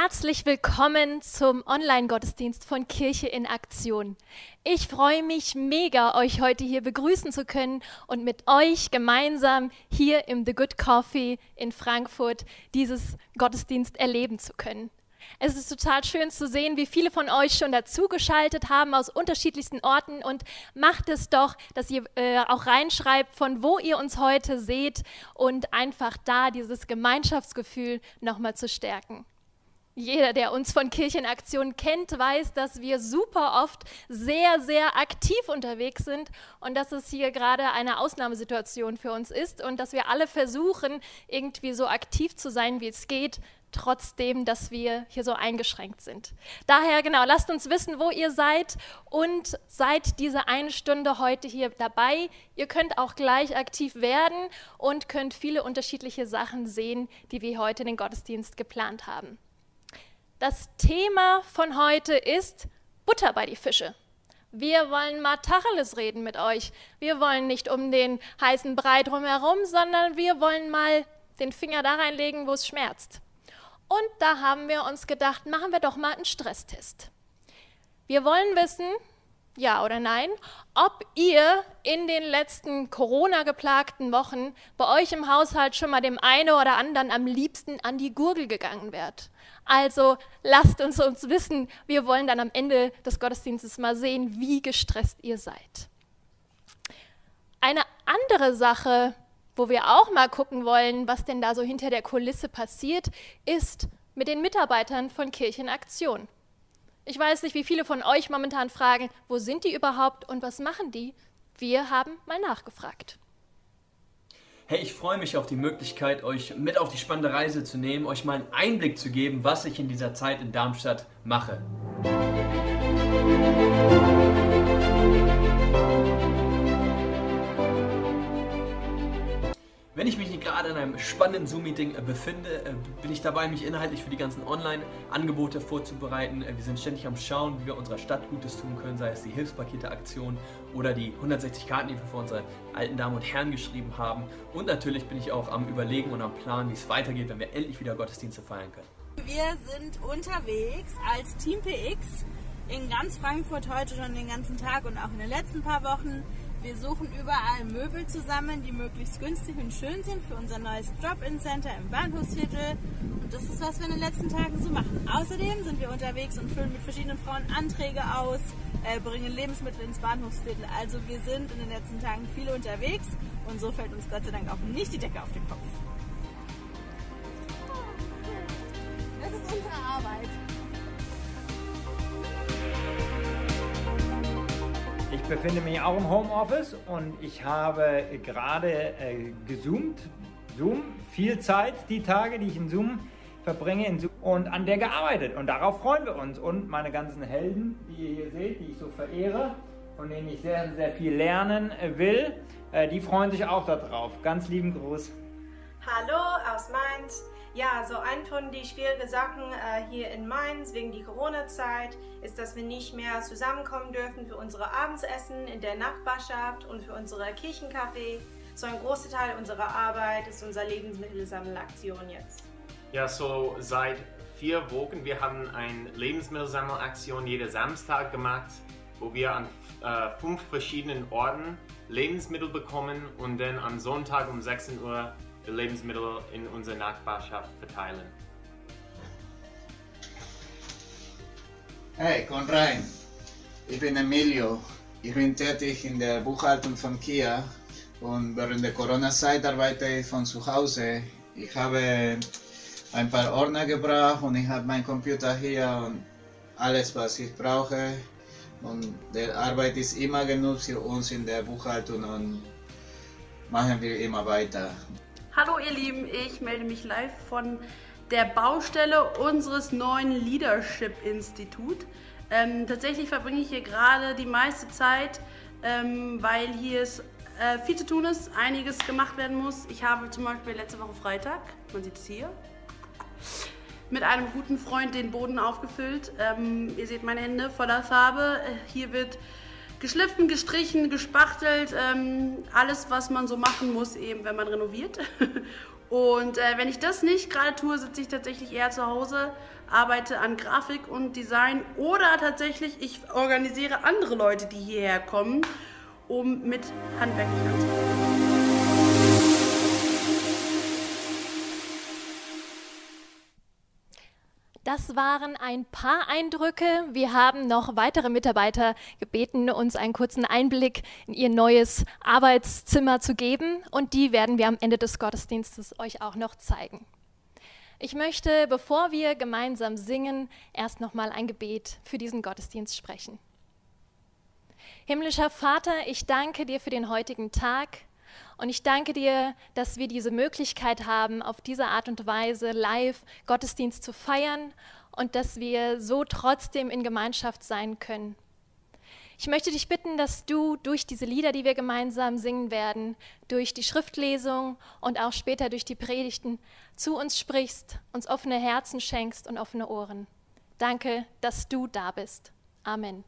Herzlich willkommen zum Online-Gottesdienst von Kirche in Aktion. Ich freue mich mega, euch heute hier begrüßen zu können und mit euch gemeinsam hier im The Good Coffee in Frankfurt dieses Gottesdienst erleben zu können. Es ist total schön zu sehen, wie viele von euch schon dazugeschaltet haben aus unterschiedlichsten Orten und macht es doch, dass ihr äh, auch reinschreibt, von wo ihr uns heute seht und einfach da dieses Gemeinschaftsgefühl nochmal zu stärken. Jeder, der uns von Kirchenaktion kennt, weiß, dass wir super oft sehr, sehr aktiv unterwegs sind und dass es hier gerade eine Ausnahmesituation für uns ist und dass wir alle versuchen, irgendwie so aktiv zu sein, wie es geht, trotzdem, dass wir hier so eingeschränkt sind. Daher genau, lasst uns wissen, wo ihr seid und seid diese eine Stunde heute hier dabei. Ihr könnt auch gleich aktiv werden und könnt viele unterschiedliche Sachen sehen, die wir heute in den Gottesdienst geplant haben. Das Thema von heute ist Butter bei die Fische. Wir wollen mal Tacheles reden mit euch. Wir wollen nicht um den heißen Brei drumherum, sondern wir wollen mal den Finger da reinlegen, wo es schmerzt. Und da haben wir uns gedacht, machen wir doch mal einen Stresstest. Wir wollen wissen, ja oder nein, ob ihr in den letzten Corona-geplagten Wochen bei euch im Haushalt schon mal dem einen oder anderen am liebsten an die Gurgel gegangen wärt. Also lasst uns uns wissen, wir wollen dann am Ende des Gottesdienstes mal sehen, wie gestresst ihr seid. Eine andere Sache, wo wir auch mal gucken wollen, was denn da so hinter der Kulisse passiert, ist mit den Mitarbeitern von Kirchenaktion. Ich weiß nicht, wie viele von euch momentan fragen, wo sind die überhaupt und was machen die? Wir haben mal nachgefragt. Hey, ich freue mich auf die Möglichkeit, euch mit auf die spannende Reise zu nehmen, euch mal einen Einblick zu geben, was ich in dieser Zeit in Darmstadt mache. Wenn ich mich gerade in einem spannenden Zoom-Meeting äh, befinde, äh, bin ich dabei, mich inhaltlich für die ganzen Online-Angebote vorzubereiten. Äh, wir sind ständig am Schauen, wie wir unserer Stadt Gutes tun können, sei es die Hilfspakete-Aktion oder die 160 Karten, die wir für unsere alten Damen und Herren geschrieben haben. Und natürlich bin ich auch am Überlegen und am Plan, wie es weitergeht, wenn wir endlich wieder Gottesdienste feiern können. Wir sind unterwegs als Team PX in ganz Frankfurt heute schon den ganzen Tag und auch in den letzten paar Wochen wir suchen überall Möbel zusammen, die möglichst günstig und schön sind für unser neues Drop-In-Center im Bahnhofsviertel. Und das ist, was wir in den letzten Tagen so machen. Außerdem sind wir unterwegs und füllen mit verschiedenen Frauen Anträge aus, äh, bringen Lebensmittel ins Bahnhofsviertel. Also wir sind in den letzten Tagen viel unterwegs und so fällt uns Gott sei Dank auch nicht die Decke auf den Kopf. Das ist unsere Arbeit. Ich befinde mich auch im Homeoffice und ich habe gerade äh, gezoomt, Zoom, viel Zeit, die Tage, die ich in Zoom verbringe, in Zoom, und an der gearbeitet. Und darauf freuen wir uns. Und meine ganzen Helden, die ihr hier seht, die ich so verehre, von denen ich sehr, sehr viel lernen äh, will, äh, die freuen sich auch darauf. Ganz lieben Gruß. Hallo aus Mainz. Ja, so ein von den schwierigen Sachen äh, hier in Mainz wegen der Corona-Zeit ist, dass wir nicht mehr zusammenkommen dürfen für unsere Abendsessen in der Nachbarschaft und für unsere Kirchenkaffee. So ein großer Teil unserer Arbeit ist unsere Lebensmittelsammelaktion jetzt. Ja, so seit vier Wochen, wir haben eine Lebensmittelsammelaktion jeden Samstag gemacht, wo wir an äh, fünf verschiedenen Orten Lebensmittel bekommen und dann am Sonntag um 16 Uhr Lebensmittel in unserer Nachbarschaft verteilen. Hey, komm rein. Ich bin Emilio. Ich bin tätig in der Buchhaltung von Kia und während der Corona-Zeit arbeite ich von zu Hause. Ich habe ein paar Ordner gebracht und ich habe meinen Computer hier und alles, was ich brauche. Und die Arbeit ist immer genug für uns in der Buchhaltung und machen wir immer weiter. Hallo ihr Lieben, ich melde mich live von der Baustelle unseres neuen Leadership Institut. Ähm, tatsächlich verbringe ich hier gerade die meiste Zeit, ähm, weil hier ist, äh, viel zu tun ist, einiges gemacht werden muss. Ich habe zum Beispiel letzte Woche Freitag, man sieht es hier, mit einem guten Freund den Boden aufgefüllt. Ähm, ihr seht meine Hände voller Farbe. Äh, hier wird geschliffen, gestrichen, gespachtelt, ähm, alles, was man so machen muss, eben wenn man renoviert. Und äh, wenn ich das nicht gerade tue, sitze ich tatsächlich eher zu Hause, arbeite an Grafik und Design oder tatsächlich ich organisiere andere Leute, die hierher kommen, um mit handwerklich anzufangen. Das waren ein paar Eindrücke. Wir haben noch weitere Mitarbeiter gebeten, uns einen kurzen Einblick in ihr neues Arbeitszimmer zu geben und die werden wir am Ende des Gottesdienstes euch auch noch zeigen. Ich möchte, bevor wir gemeinsam singen, erst noch mal ein Gebet für diesen Gottesdienst sprechen. Himmlischer Vater, ich danke dir für den heutigen Tag. Und ich danke dir, dass wir diese Möglichkeit haben, auf diese Art und Weise live Gottesdienst zu feiern und dass wir so trotzdem in Gemeinschaft sein können. Ich möchte dich bitten, dass du durch diese Lieder, die wir gemeinsam singen werden, durch die Schriftlesung und auch später durch die Predigten zu uns sprichst, uns offene Herzen schenkst und offene Ohren. Danke, dass du da bist. Amen.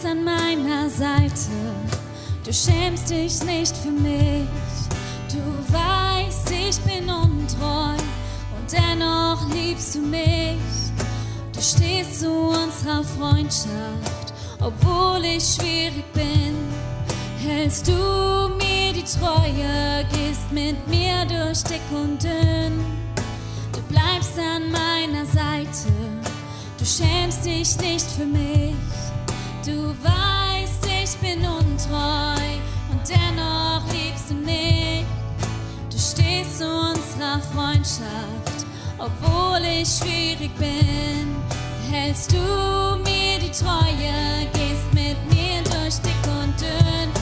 Bleibst an meiner Seite. Du schämst dich nicht für mich. Du weißt, ich bin untreu und dennoch liebst du mich. Du stehst zu unserer Freundschaft, obwohl ich schwierig bin. Hältst du mir die Treue, gehst mit mir durch dick und dünn. Du bleibst an meiner Seite, du schämst dich nicht für mich. Du weißt, ich bin untreu und dennoch liebst du mich. Du stehst zu unserer Freundschaft, obwohl ich schwierig bin. Hältst du mir die Treue, gehst mit mir durch dick und dünn.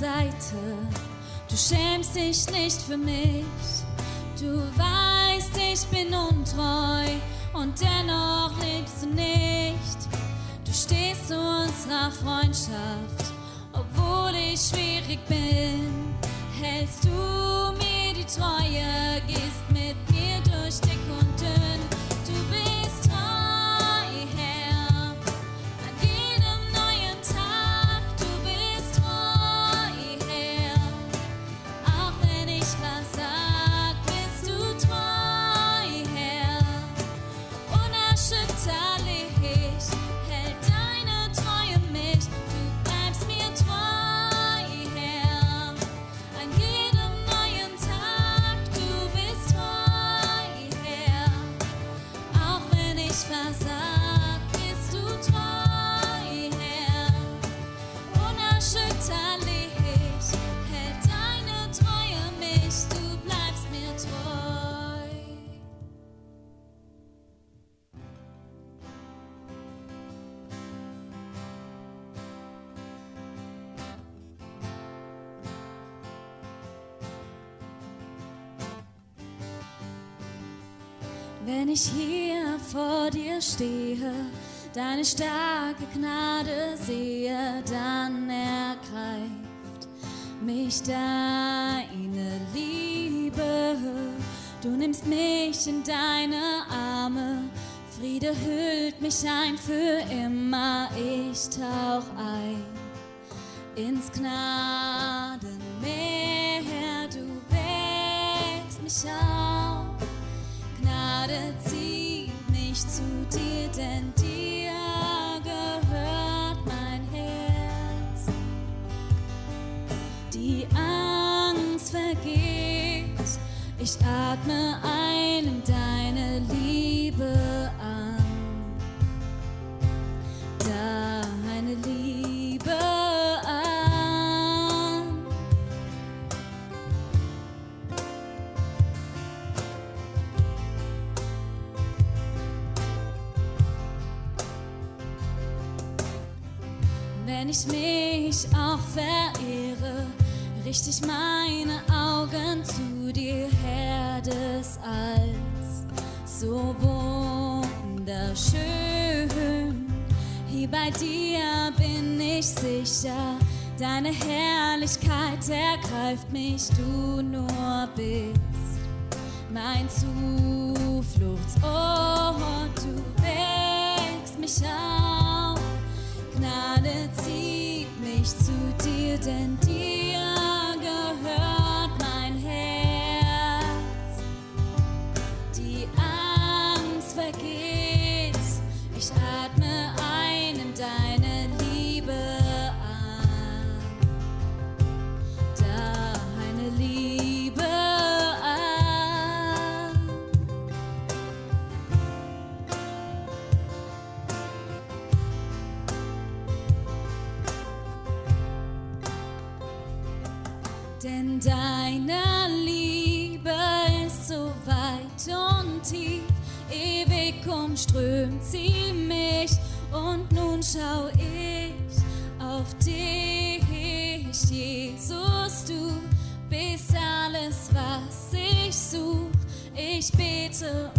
Seite, du schämst dich nicht für mich. Du weißt, ich bin untreu und dennoch liebst du nicht. Du stehst zu unserer Freundschaft, obwohl ich schwierig bin. Hältst du mir die Treue, gehst mit mir durch dick stehe, deine starke Gnade sehe, dann ergreift mich deine Liebe. Du nimmst mich in deine Arme, Friede hüllt mich ein für immer, ich tauch ein ins Gnadenmeer, du wächst mich auf. Gnade zieht zu dir, denn dir gehört mein Herz. Die Angst vergeht, ich atme ein in deine Liebe ich mich auch verehre, richte ich meine Augen zu dir, Herr des Alls, so wunderschön. Hier bei dir bin ich sicher, deine Herrlichkeit ergreift mich, du nur bist mein Zufluchtsort, du wächst mich auf, Gnade zieht mich zu dir, denn dir gehört umströmt sie mich. Und nun schau ich auf dich, Jesus, du bist alles, was ich such. Ich bete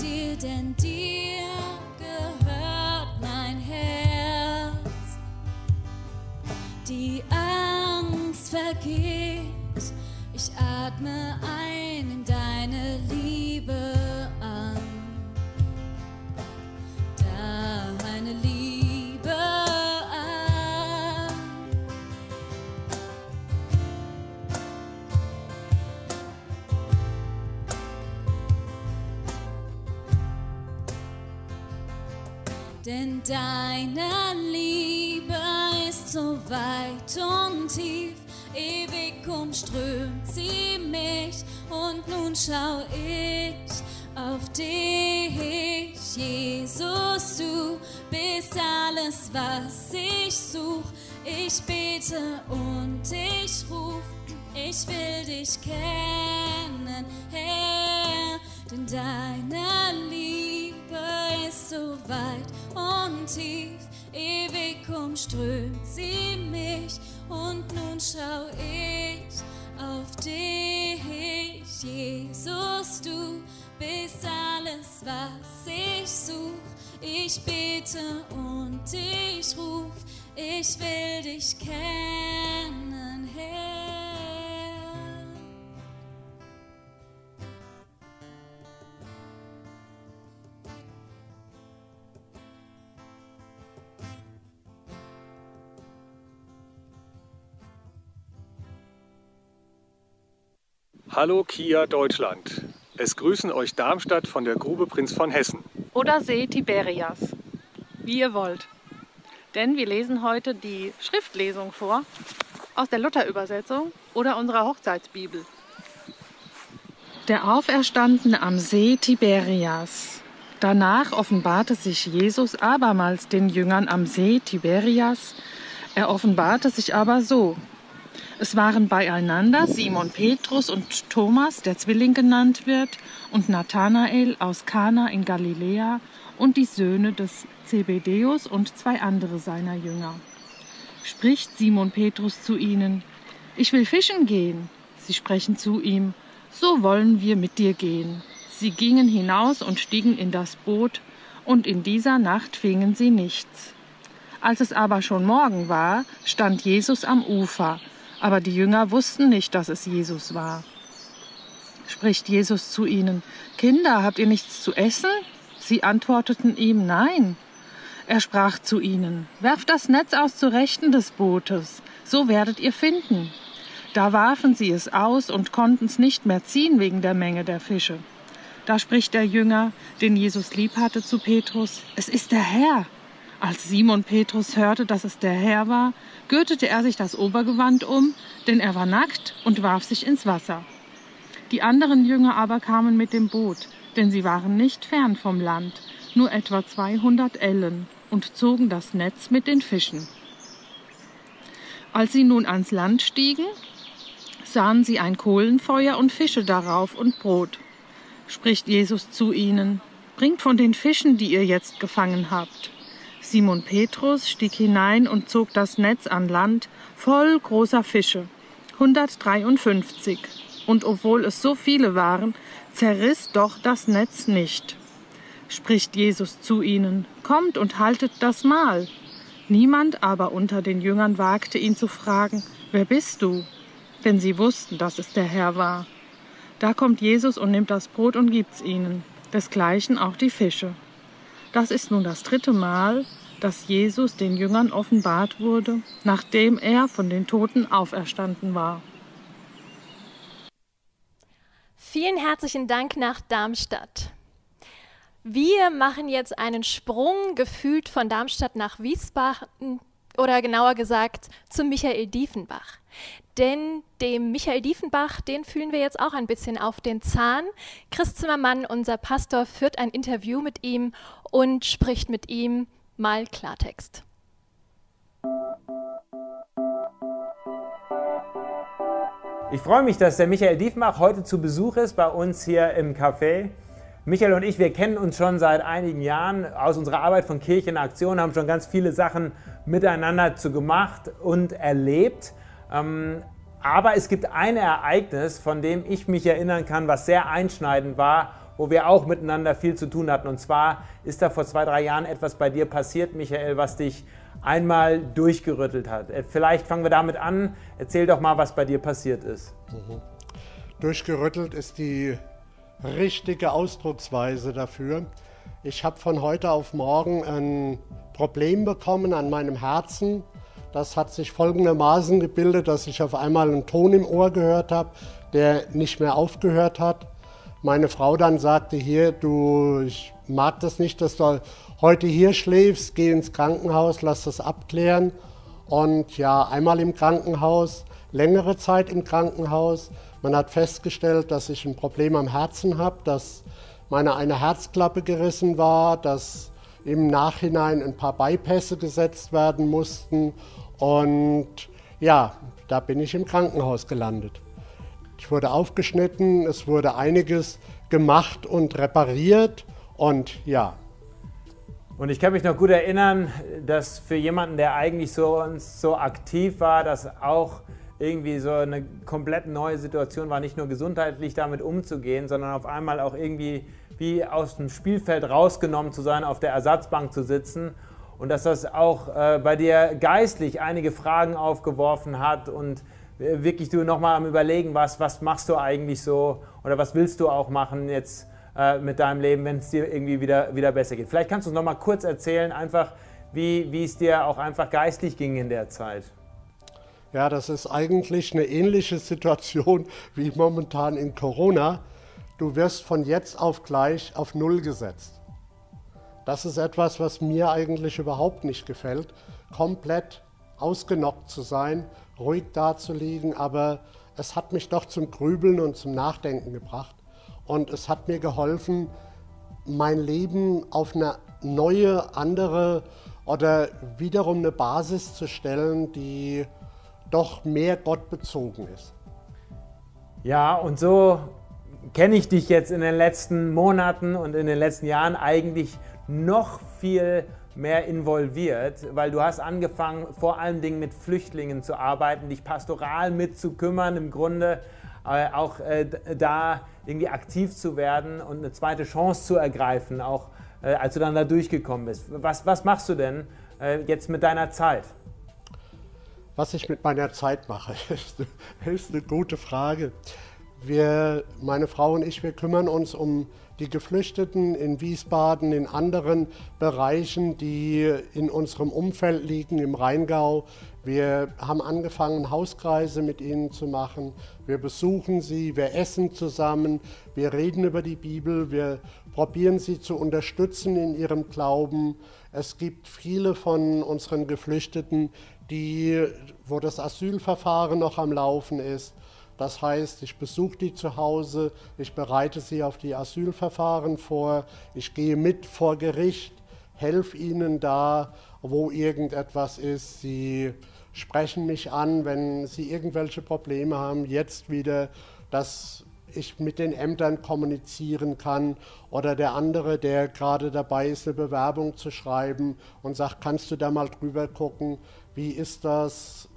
dir, denn dir gehört mein Herz. Die Angst vergeht, schau ich auf dich, Jesus, du bist alles, was ich such. Ich bete und ich ruf, ich will dich kennen, Herr, denn deine Liebe ist so weit und tief, ewig umströmt sie mich. Und nun schau ich auf dich, Jesus, du bist alles, was ich such. Ich bete und ich ruf, ich will dich kennen, Herr. Hallo Kia Deutschland. Es grüßen euch Darmstadt von der Grube Prinz von Hessen. oder See Tiberias, wie ihr wollt. Denn wir lesen heute die Schriftlesung vor aus der Luther-Übersetzung oder unserer Hochzeitsbibel. Der Auferstandene am See Tiberias. Danach offenbarte sich Jesus abermals den Jüngern am See Tiberias. Er offenbarte sich aber so. Es waren beieinander Simon Petrus und Thomas, der Zwilling genannt wird, und Nathanael aus Kana in Galiläa und die Söhne des Zebedeus und zwei andere seiner Jünger. Spricht Simon Petrus zu ihnen, ich will fischen gehen. Sie sprechen zu ihm, so wollen wir mit dir gehen. Sie gingen hinaus und stiegen in das Boot, und in dieser Nacht fingen sie nichts. Als es aber schon Morgen war, stand Jesus am Ufer, aber die Jünger wussten nicht, dass es Jesus war. Spricht Jesus zu ihnen, Kinder, habt ihr nichts zu essen? Sie antworteten ihm, Nein. Er sprach zu ihnen, Werft das Netz aus zur Rechten des Bootes, so werdet ihr finden. Da warfen sie es aus und konnten es nicht mehr ziehen wegen der Menge der Fische. Da spricht der Jünger, den Jesus lieb hatte, zu Petrus, es ist der Herr. Als Simon Petrus hörte, dass es der Herr war, gürtete er sich das Obergewand um, denn er war nackt und warf sich ins Wasser. Die anderen Jünger aber kamen mit dem Boot, denn sie waren nicht fern vom Land, nur etwa 200 Ellen, und zogen das Netz mit den Fischen. Als sie nun ans Land stiegen, sahen sie ein Kohlenfeuer und Fische darauf und Brot. Spricht Jesus zu ihnen, bringt von den Fischen, die ihr jetzt gefangen habt. Simon Petrus stieg hinein und zog das Netz an Land voll großer Fische, 153. Und obwohl es so viele waren, zerriss doch das Netz nicht. Spricht Jesus zu ihnen, kommt und haltet das Mahl. Niemand aber unter den Jüngern wagte ihn zu fragen, wer bist du? Denn sie wussten, dass es der Herr war. Da kommt Jesus und nimmt das Brot und gibt's ihnen, desgleichen auch die Fische. Das ist nun das dritte Mal, dass Jesus den Jüngern offenbart wurde, nachdem er von den Toten auferstanden war. Vielen herzlichen Dank nach Darmstadt. Wir machen jetzt einen Sprung gefühlt von Darmstadt nach Wiesbaden oder genauer gesagt zu Michael Diefenbach. Denn dem Michael Diefenbach, den fühlen wir jetzt auch ein bisschen auf den Zahn. Chris Zimmermann, unser Pastor, führt ein Interview mit ihm und spricht mit ihm mal Klartext. Ich freue mich, dass der Michael Diefenbach heute zu Besuch ist bei uns hier im Café. Michael und ich, wir kennen uns schon seit einigen Jahren aus unserer Arbeit von Kirche in Aktion, haben schon ganz viele Sachen miteinander zu gemacht und erlebt. Ähm, aber es gibt ein Ereignis, von dem ich mich erinnern kann, was sehr einschneidend war, wo wir auch miteinander viel zu tun hatten. Und zwar ist da vor zwei, drei Jahren etwas bei dir passiert, Michael, was dich einmal durchgerüttelt hat. Äh, vielleicht fangen wir damit an. Erzähl doch mal, was bei dir passiert ist. Mhm. Durchgerüttelt ist die richtige Ausdrucksweise dafür. Ich habe von heute auf morgen ein Problem bekommen an meinem Herzen. Das hat sich folgendermaßen gebildet, dass ich auf einmal einen Ton im Ohr gehört habe, der nicht mehr aufgehört hat. Meine Frau dann sagte, hier, du, ich mag das nicht, dass du heute hier schläfst, geh ins Krankenhaus, lass das abklären. Und ja, einmal im Krankenhaus, längere Zeit im Krankenhaus, man hat festgestellt, dass ich ein Problem am Herzen habe, dass meine eine Herzklappe gerissen war, dass im Nachhinein ein paar Bypässe gesetzt werden mussten. Und ja, da bin ich im Krankenhaus gelandet. Ich wurde aufgeschnitten, es wurde einiges gemacht und repariert und ja. Und ich kann mich noch gut erinnern, dass für jemanden, der eigentlich so, so aktiv war, dass auch irgendwie so eine komplett neue Situation war, nicht nur gesundheitlich damit umzugehen, sondern auf einmal auch irgendwie wie aus dem Spielfeld rausgenommen zu sein, auf der Ersatzbank zu sitzen und dass das auch äh, bei dir geistlich einige Fragen aufgeworfen hat und äh, wirklich du nochmal am Überlegen warst, was machst du eigentlich so oder was willst du auch machen jetzt äh, mit deinem Leben, wenn es dir irgendwie wieder, wieder besser geht. Vielleicht kannst du uns nochmal kurz erzählen, einfach wie, wie es dir auch einfach geistlich ging in der Zeit. Ja, das ist eigentlich eine ähnliche Situation wie momentan in Corona. Du wirst von jetzt auf gleich auf Null gesetzt. Das ist etwas, was mir eigentlich überhaupt nicht gefällt. Komplett ausgenockt zu sein, ruhig dazulegen, aber es hat mich doch zum Grübeln und zum Nachdenken gebracht. Und es hat mir geholfen, mein Leben auf eine neue, andere oder wiederum eine Basis zu stellen, die doch mehr Gott bezogen ist. Ja, und so kenne ich dich jetzt in den letzten Monaten und in den letzten Jahren eigentlich noch viel mehr involviert, weil du hast angefangen, vor allen Dingen mit Flüchtlingen zu arbeiten, dich pastoral mitzukümmern, im Grunde äh, auch äh, da irgendwie aktiv zu werden und eine zweite Chance zu ergreifen, auch äh, als du dann da durchgekommen bist. Was, was machst du denn äh, jetzt mit deiner Zeit? Was ich mit meiner Zeit mache, ist ist eine gute Frage. wir, meine Frau und ich, wir kümmern uns um die Geflüchteten in Wiesbaden, in anderen Bereichen, die in unserem Umfeld liegen, im Rheingau. Wir haben angefangen, Hauskreise mit ihnen zu machen. Wir besuchen sie, wir essen zusammen, wir reden über die Bibel, wir probieren sie zu unterstützen in ihrem Glauben. Es gibt viele von unseren Geflüchteten, die, wo das Asylverfahren noch am Laufen ist. Das heißt, ich besuche die zu Hause, ich bereite sie auf die Asylverfahren vor, ich gehe mit vor Gericht, helfe ihnen da, wo irgendetwas ist. Sie sprechen mich an, wenn sie irgendwelche Probleme haben, jetzt wieder, dass ich mit den Ämtern kommunizieren kann oder der andere, der gerade dabei ist, eine Bewerbung zu schreiben und sagt, kannst du da mal drüber gucken, wie ist das,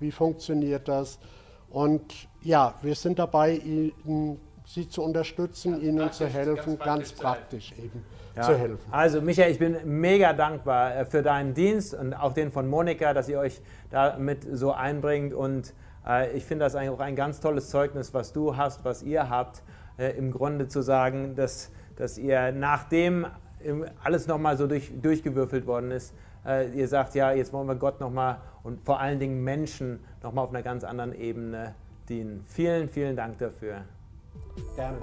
wie funktioniert das? Und ja, wir sind dabei, Ihnen, Sie zu unterstützen, ganz Ihnen zu helfen, ganz praktisch, ganz praktisch eben ja. zu helfen. Also Michael, ich bin mega dankbar äh, für deinen Dienst und auch den von Monika, dass ihr euch damit so einbringt. Und äh, ich finde das eigentlich auch ein ganz tolles Zeugnis, was du hast, was ihr habt, äh, im Grunde zu sagen, dass, dass ihr nachdem alles nochmal so durch, durchgewürfelt worden ist, äh, ihr sagt, ja, jetzt wollen wir Gott nochmal und vor allen Dingen Menschen nochmal auf einer ganz anderen Ebene dienen. Vielen, vielen Dank dafür. Gerne.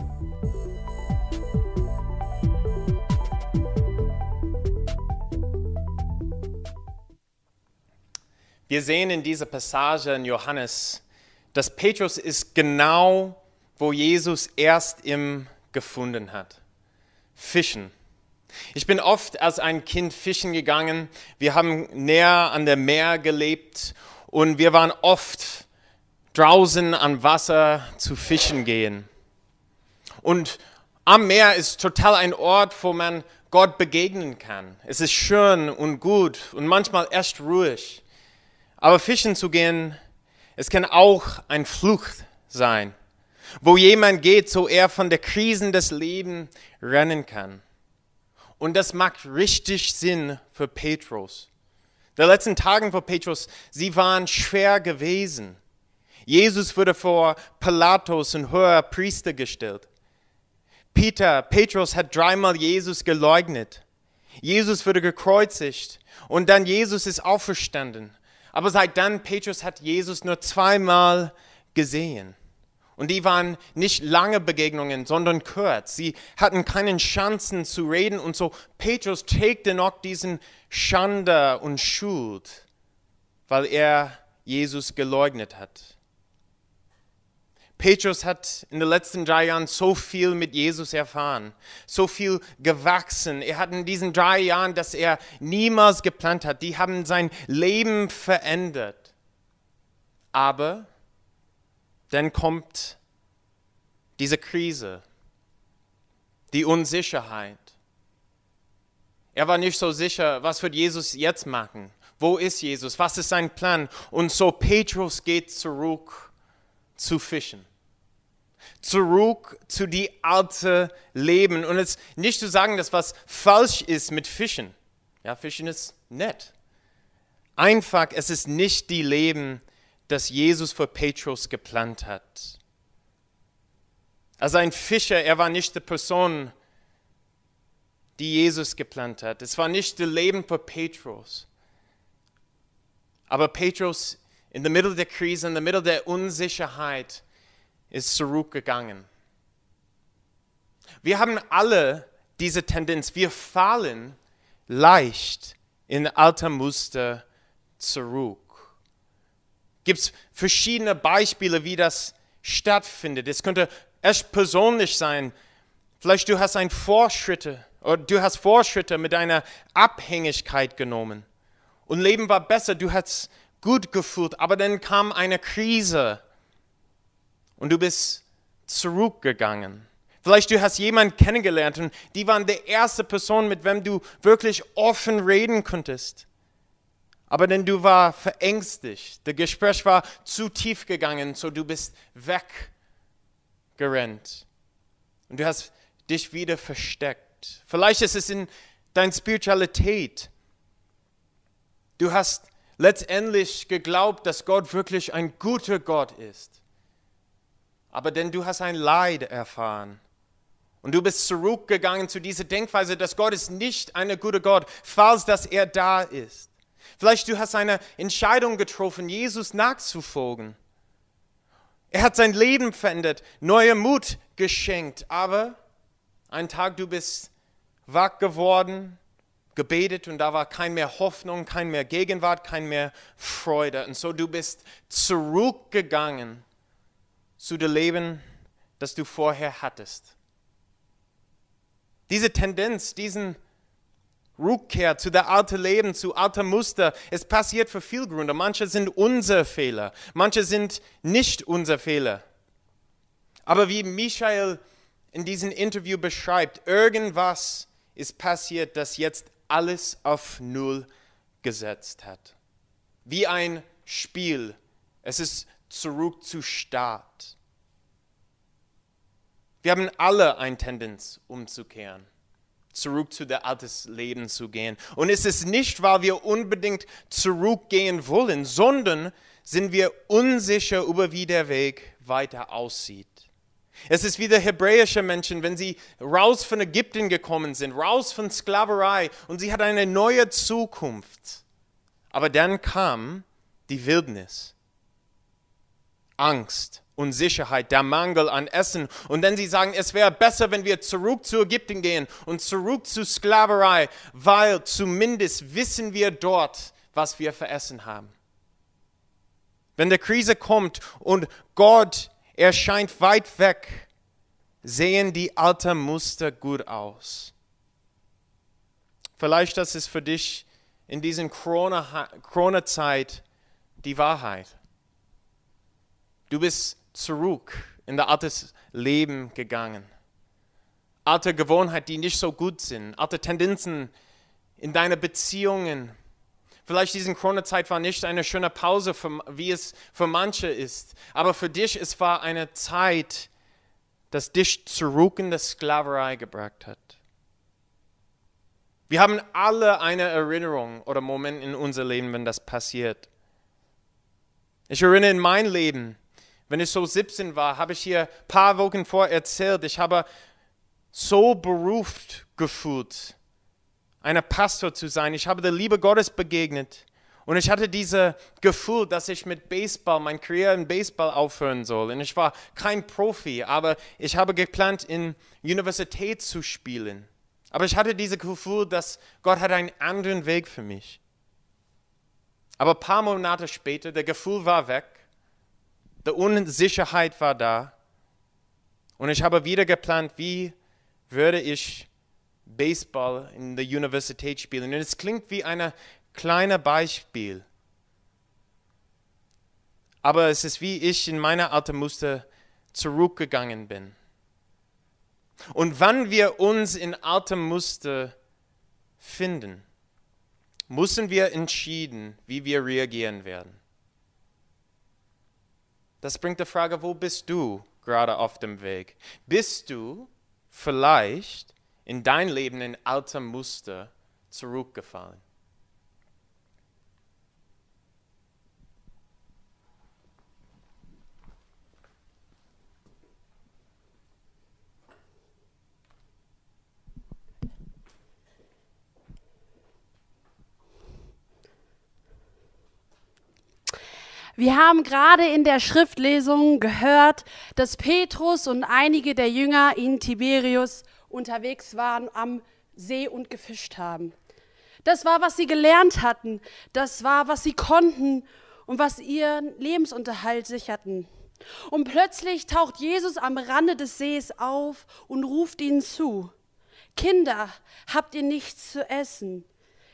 Wir sehen in dieser Passage in Johannes, dass Petrus ist genau, wo Jesus erst ihm gefunden hat. Fischen. Ich bin oft als ein Kind fischen gegangen. Wir haben näher an der Meer gelebt und wir waren oft draußen am Wasser zu fischen gehen. Und am Meer ist total ein Ort, wo man Gott begegnen kann. Es ist schön und gut und manchmal echt ruhig. Aber fischen zu gehen, es kann auch ein Flucht sein, wo jemand geht, so er von der Krisen des Lebens rennen kann. Und das macht richtig Sinn für Petrus. Die letzten Tagen für Petrus, sie waren schwer gewesen. Jesus wurde vor Pilatus und hoher Priester gestellt. Peter, Petrus hat dreimal Jesus geleugnet. Jesus wurde gekreuzigt und dann Jesus ist auferstanden. Aber seit dann, Petrus hat Jesus nur zweimal gesehen. Und die waren nicht lange Begegnungen, sondern kurz. Sie hatten keinen Chancen zu reden und so Petrus trägt noch diesen Schande und Schuld, weil er Jesus geleugnet hat. Petrus hat in den letzten drei Jahren so viel mit Jesus erfahren, so viel gewachsen. Er hat in diesen drei Jahren, dass er niemals geplant hat, die haben sein Leben verändert. Aber dann kommt diese Krise, die Unsicherheit. Er war nicht so sicher, was wird Jesus jetzt machen? Wo ist Jesus? Was ist sein Plan? Und so Petrus geht zurück zu fischen. Zurück zu die alte Leben. Und es nicht zu sagen, dass was falsch ist mit Fischen. Ja, Fischen ist nett. Einfach, es ist nicht die Leben, das Jesus für Petrus geplant hat. Also ein Fischer, er war nicht die Person, die Jesus geplant hat. Es war nicht das Leben für Petrus. Aber Petrus in der Mitte der Krise, in der Mitte der Unsicherheit ist zurückgegangen. Wir haben alle diese Tendenz, wir fallen leicht in alte Muster zurück gibt es verschiedene Beispiele, wie das stattfindet. Es könnte erst persönlich sein. Vielleicht du hast ein Fortschritte oder du hast Fortschritte mit deiner Abhängigkeit genommen und Leben war besser, du hast gut gefühlt, aber dann kam eine Krise und du bist zurückgegangen. Vielleicht du hast jemanden kennengelernt und die waren die erste Person, mit wem du wirklich offen reden konntest. Aber denn du war verängstigt, das Gespräch war zu tief gegangen, so du bist weggerannt. Und du hast dich wieder versteckt. Vielleicht ist es in deiner Spiritualität. Du hast letztendlich geglaubt, dass Gott wirklich ein guter Gott ist. aber denn du hast ein Leid erfahren. Und du bist zurückgegangen zu dieser Denkweise, dass Gott ist nicht ein guter Gott, falls dass er da ist. Vielleicht du hast eine Entscheidung getroffen, Jesus nachzufolgen. Er hat sein Leben verändert, neue Mut geschenkt, aber einen Tag du bist wach geworden, gebetet und da war kein mehr Hoffnung, kein mehr Gegenwart, kein mehr Freude. Und so du bist zurückgegangen zu dem Leben, das du vorher hattest. Diese Tendenz, diesen Rückkehr zu der alten Leben, zu alten Muster, es passiert für viele Gründe. Manche sind unsere Fehler, manche sind nicht unsere Fehler. Aber wie Michael in diesem Interview beschreibt, irgendwas ist passiert, das jetzt alles auf Null gesetzt hat. Wie ein Spiel. Es ist zurück zu Start. Wir haben alle eine Tendenz umzukehren, zurück zu der altes Leben zu gehen. Und es ist nicht, weil wir unbedingt zurückgehen wollen, sondern sind wir unsicher über wie der Weg weiter aussieht. Es ist wie der hebräische Menschen, wenn sie raus von Ägypten gekommen sind, raus von Sklaverei und sie hat eine neue Zukunft. Aber dann kam die Wildnis, Angst, Unsicherheit, der Mangel an Essen. Und dann sie sagen, es wäre besser, wenn wir zurück zu Ägypten gehen und zurück zu Sklaverei, weil zumindest wissen wir dort, was wir für Essen haben. Wenn die Krise kommt und Gott erscheint weit weg, sehen die alten Muster gut aus. Vielleicht das ist für dich in dieser Corona-Zeit die Wahrheit. Du bist zurück in das alte Leben gegangen. Alte Gewohnheiten, die nicht so gut sind, alte Tendenzen in deinen Beziehungen. Vielleicht diese Corona-Zeit war nicht eine schöne Pause, für, wie es für manche ist, aber für dich es war eine Zeit, das dich zurück in die Sklaverei gebracht hat. Wir haben alle eine Erinnerung oder Moment in unser Leben, wenn das passiert. Ich erinnere in mein Leben, wenn ich so 17 war, habe ich hier ein paar Wochen vor erzählt, ich habe so beruft gefühlt, ein Pastor zu sein. Ich habe der Liebe Gottes begegnet. Und ich hatte dieses Gefühl, dass ich mit Baseball, mein Karriere in Baseball aufhören soll. Und ich war kein Profi, aber ich habe geplant, in Universität zu spielen. Aber ich hatte dieses Gefühl, dass Gott hat einen anderen Weg für mich. Aber ein paar Monate später, der Gefühl war weg. Die Unsicherheit war da. Und ich habe wieder geplant, wie würde ich Baseball in der Universität spielen. Und es klingt wie ein kleines Beispiel. Aber es ist wie ich in meiner alten Muster zurückgegangen bin. Und wann wir uns in altem Muster finden, müssen wir entschieden, wie wir reagieren werden. Das bringt die Frage, wo bist du gerade auf dem Weg? Bist du vielleicht in dein Leben in altem Muster zurückgefallen? Wir haben gerade in der Schriftlesung gehört, dass Petrus und einige der Jünger in Tiberius unterwegs waren am See und gefischt haben. Das war, was sie gelernt hatten, das war, was sie konnten und was ihren Lebensunterhalt sicherten. Und plötzlich taucht Jesus am Rande des Sees auf und ruft ihnen zu. Kinder, habt ihr nichts zu essen?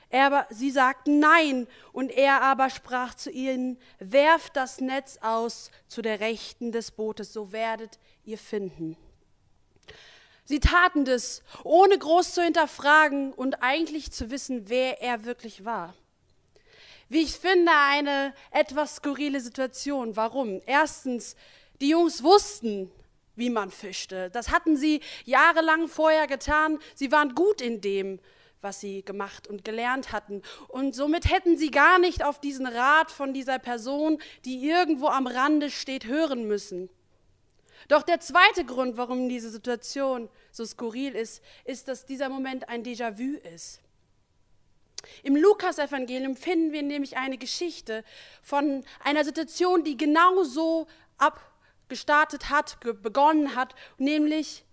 Er, sie sagten nein, und er aber sprach zu ihnen, werft das Netz aus zu der Rechten des Bootes, so werdet ihr finden. Sie taten das, ohne groß zu hinterfragen und eigentlich zu wissen, wer er wirklich war. Wie ich finde, eine etwas skurrile Situation. Warum? Erstens, die Jungs wussten, wie man fischte. Das hatten sie jahrelang vorher getan. Sie waren gut in dem was sie gemacht und gelernt hatten. Und somit hätten sie gar nicht auf diesen Rat von dieser Person, die irgendwo am Rande steht, hören müssen. Doch der zweite Grund, warum diese Situation so skurril ist, ist, dass dieser Moment ein Déjà-vu ist. Im Lukas-Evangelium finden wir nämlich eine Geschichte von einer Situation, die genauso abgestartet hat, begonnen hat, nämlich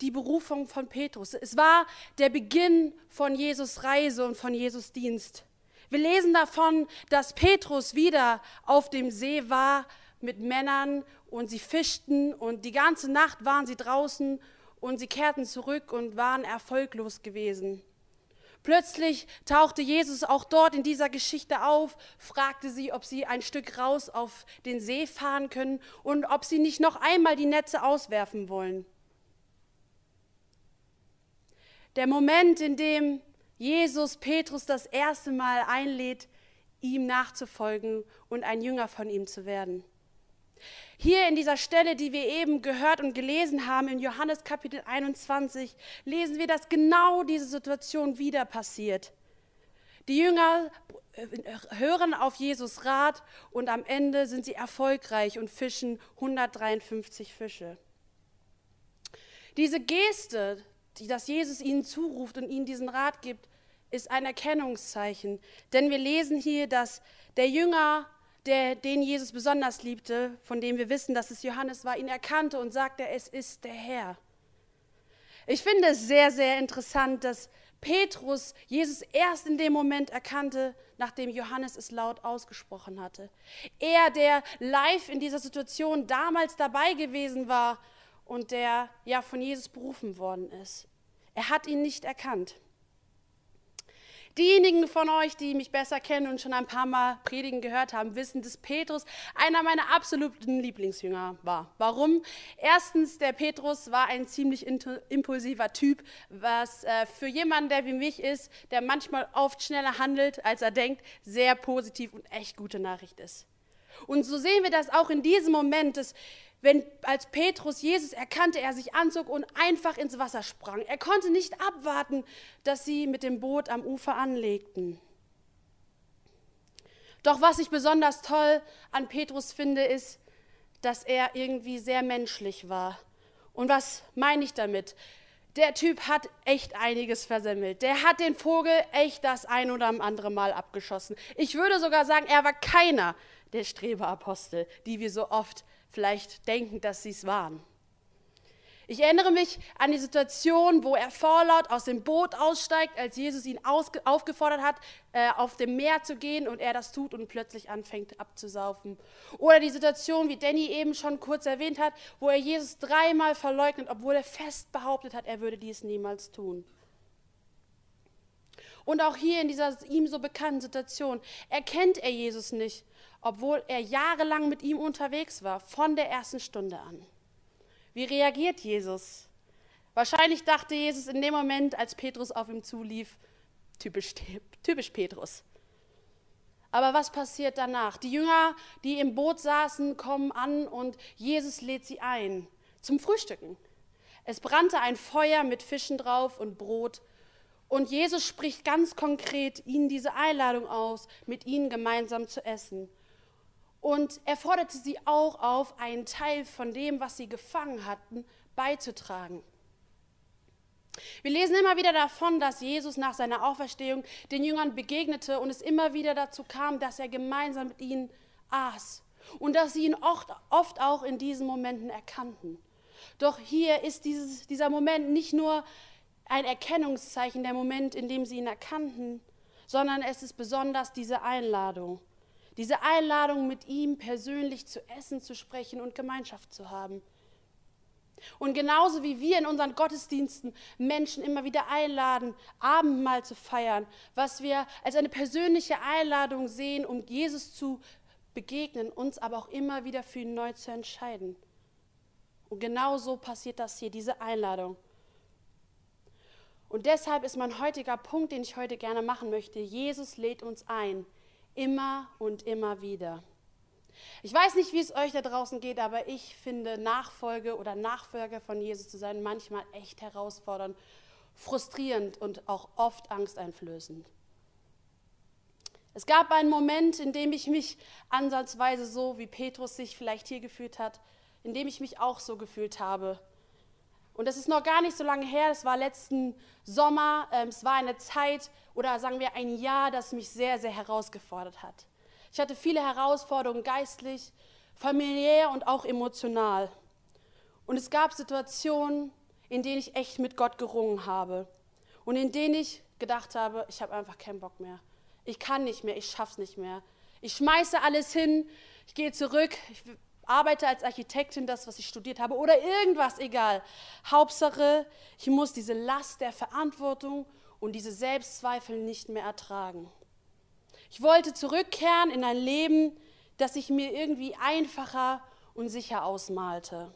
die Berufung von Petrus. Es war der Beginn von Jesus Reise und von Jesus Dienst. Wir lesen davon, dass Petrus wieder auf dem See war mit Männern und sie fischten und die ganze Nacht waren sie draußen und sie kehrten zurück und waren erfolglos gewesen. Plötzlich tauchte Jesus auch dort in dieser Geschichte auf, fragte sie, ob sie ein Stück raus auf den See fahren können und ob sie nicht noch einmal die Netze auswerfen wollen. Der Moment, in dem Jesus Petrus das erste Mal einlädt, ihm nachzufolgen und ein Jünger von ihm zu werden. Hier in dieser Stelle, die wir eben gehört und gelesen haben, in Johannes Kapitel 21, lesen wir, dass genau diese Situation wieder passiert. Die Jünger äh, hören auf Jesus Rat und am Ende sind sie erfolgreich und fischen 153 Fische. Diese Geste, die das Jesus ihnen zuruft und ihnen diesen Rat gibt, ist ein Erkennungszeichen. Denn wir lesen hier, dass der Jünger der, den Jesus besonders liebte, von dem wir wissen, dass es Johannes war, ihn erkannte und sagte, es ist der Herr. Ich finde es sehr, sehr interessant, dass Petrus Jesus erst in dem Moment erkannte, nachdem Johannes es laut ausgesprochen hatte. Er, der live in dieser Situation damals dabei gewesen war und der ja von Jesus berufen worden ist. Er hat ihn nicht erkannt. Diejenigen von euch, die mich besser kennen und schon ein paar Mal Predigen gehört haben, wissen, dass Petrus einer meiner absoluten Lieblingsjünger war. Warum? Erstens, der Petrus war ein ziemlich impulsiver Typ, was äh, für jemanden, der wie mich ist, der manchmal oft schneller handelt, als er denkt, sehr positiv und echt gute Nachricht ist. Und so sehen wir das auch in diesem Moment, dass wenn als Petrus Jesus erkannte, er sich anzog und einfach ins Wasser sprang. Er konnte nicht abwarten, dass sie mit dem Boot am Ufer anlegten. Doch was ich besonders toll an Petrus finde, ist, dass er irgendwie sehr menschlich war. Und was meine ich damit? Der Typ hat echt einiges versemmelt. Der hat den Vogel echt das ein oder andere Mal abgeschossen. Ich würde sogar sagen, er war keiner der Streberapostel, die wir so oft vielleicht denken, dass sie es waren. Ich erinnere mich an die Situation, wo er vorlaut aus dem Boot aussteigt, als Jesus ihn aufgefordert hat, äh, auf dem Meer zu gehen und er das tut und plötzlich anfängt abzusaufen. Oder die Situation, wie Danny eben schon kurz erwähnt hat, wo er Jesus dreimal verleugnet, obwohl er fest behauptet hat, er würde dies niemals tun. Und auch hier in dieser ihm so bekannten Situation erkennt er Jesus nicht obwohl er jahrelang mit ihm unterwegs war, von der ersten Stunde an. Wie reagiert Jesus? Wahrscheinlich dachte Jesus in dem Moment, als Petrus auf ihm zulief, typisch, typisch Petrus. Aber was passiert danach? Die Jünger, die im Boot saßen, kommen an und Jesus lädt sie ein zum Frühstücken. Es brannte ein Feuer mit Fischen drauf und Brot. Und Jesus spricht ganz konkret ihnen diese Einladung aus, mit ihnen gemeinsam zu essen. Und er forderte sie auch auf, einen Teil von dem, was sie gefangen hatten, beizutragen. Wir lesen immer wieder davon, dass Jesus nach seiner Auferstehung den Jüngern begegnete und es immer wieder dazu kam, dass er gemeinsam mit ihnen aß und dass sie ihn oft, oft auch in diesen Momenten erkannten. Doch hier ist dieses, dieser Moment nicht nur ein Erkennungszeichen, der Moment, in dem sie ihn erkannten, sondern es ist besonders diese Einladung. Diese Einladung, mit ihm persönlich zu essen, zu sprechen und Gemeinschaft zu haben. Und genauso wie wir in unseren Gottesdiensten Menschen immer wieder einladen, Abendmahl zu feiern, was wir als eine persönliche Einladung sehen, um Jesus zu begegnen, uns aber auch immer wieder für ihn neu zu entscheiden. Und genau so passiert das hier, diese Einladung. Und deshalb ist mein heutiger Punkt, den ich heute gerne machen möchte, Jesus lädt uns ein, Immer und immer wieder. Ich weiß nicht, wie es euch da draußen geht, aber ich finde Nachfolge oder Nachfolger von Jesus zu sein manchmal echt herausfordernd, frustrierend und auch oft angsteinflößend. Es gab einen Moment, in dem ich mich ansatzweise so, wie Petrus sich vielleicht hier gefühlt hat, in dem ich mich auch so gefühlt habe. Und das ist noch gar nicht so lange her, das war letzten Sommer, ähm, es war eine Zeit oder sagen wir ein Jahr, das mich sehr, sehr herausgefordert hat. Ich hatte viele Herausforderungen geistlich, familiär und auch emotional. Und es gab Situationen, in denen ich echt mit Gott gerungen habe und in denen ich gedacht habe, ich habe einfach keinen Bock mehr. Ich kann nicht mehr, ich schaff's nicht mehr. Ich schmeiße alles hin, ich gehe zurück, ich arbeite als Architektin, das, was ich studiert habe, oder irgendwas, egal. Hauptsache, ich muss diese Last der Verantwortung und diese Selbstzweifel nicht mehr ertragen. Ich wollte zurückkehren in ein Leben, das ich mir irgendwie einfacher und sicher ausmalte.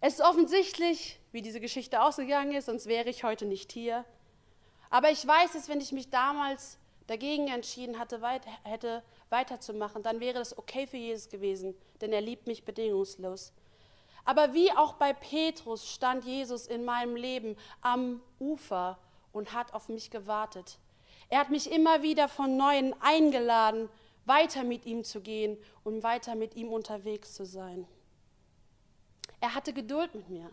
Es ist offensichtlich, wie diese Geschichte ausgegangen ist, sonst wäre ich heute nicht hier. Aber ich weiß, dass wenn ich mich damals dagegen entschieden hatte, weit, hätte weiterzumachen, dann wäre das okay für Jesus gewesen, denn er liebt mich bedingungslos. Aber wie auch bei Petrus stand Jesus in meinem Leben am Ufer und hat auf mich gewartet. Er hat mich immer wieder von neuem eingeladen, weiter mit ihm zu gehen und weiter mit ihm unterwegs zu sein. Er hatte Geduld mit mir.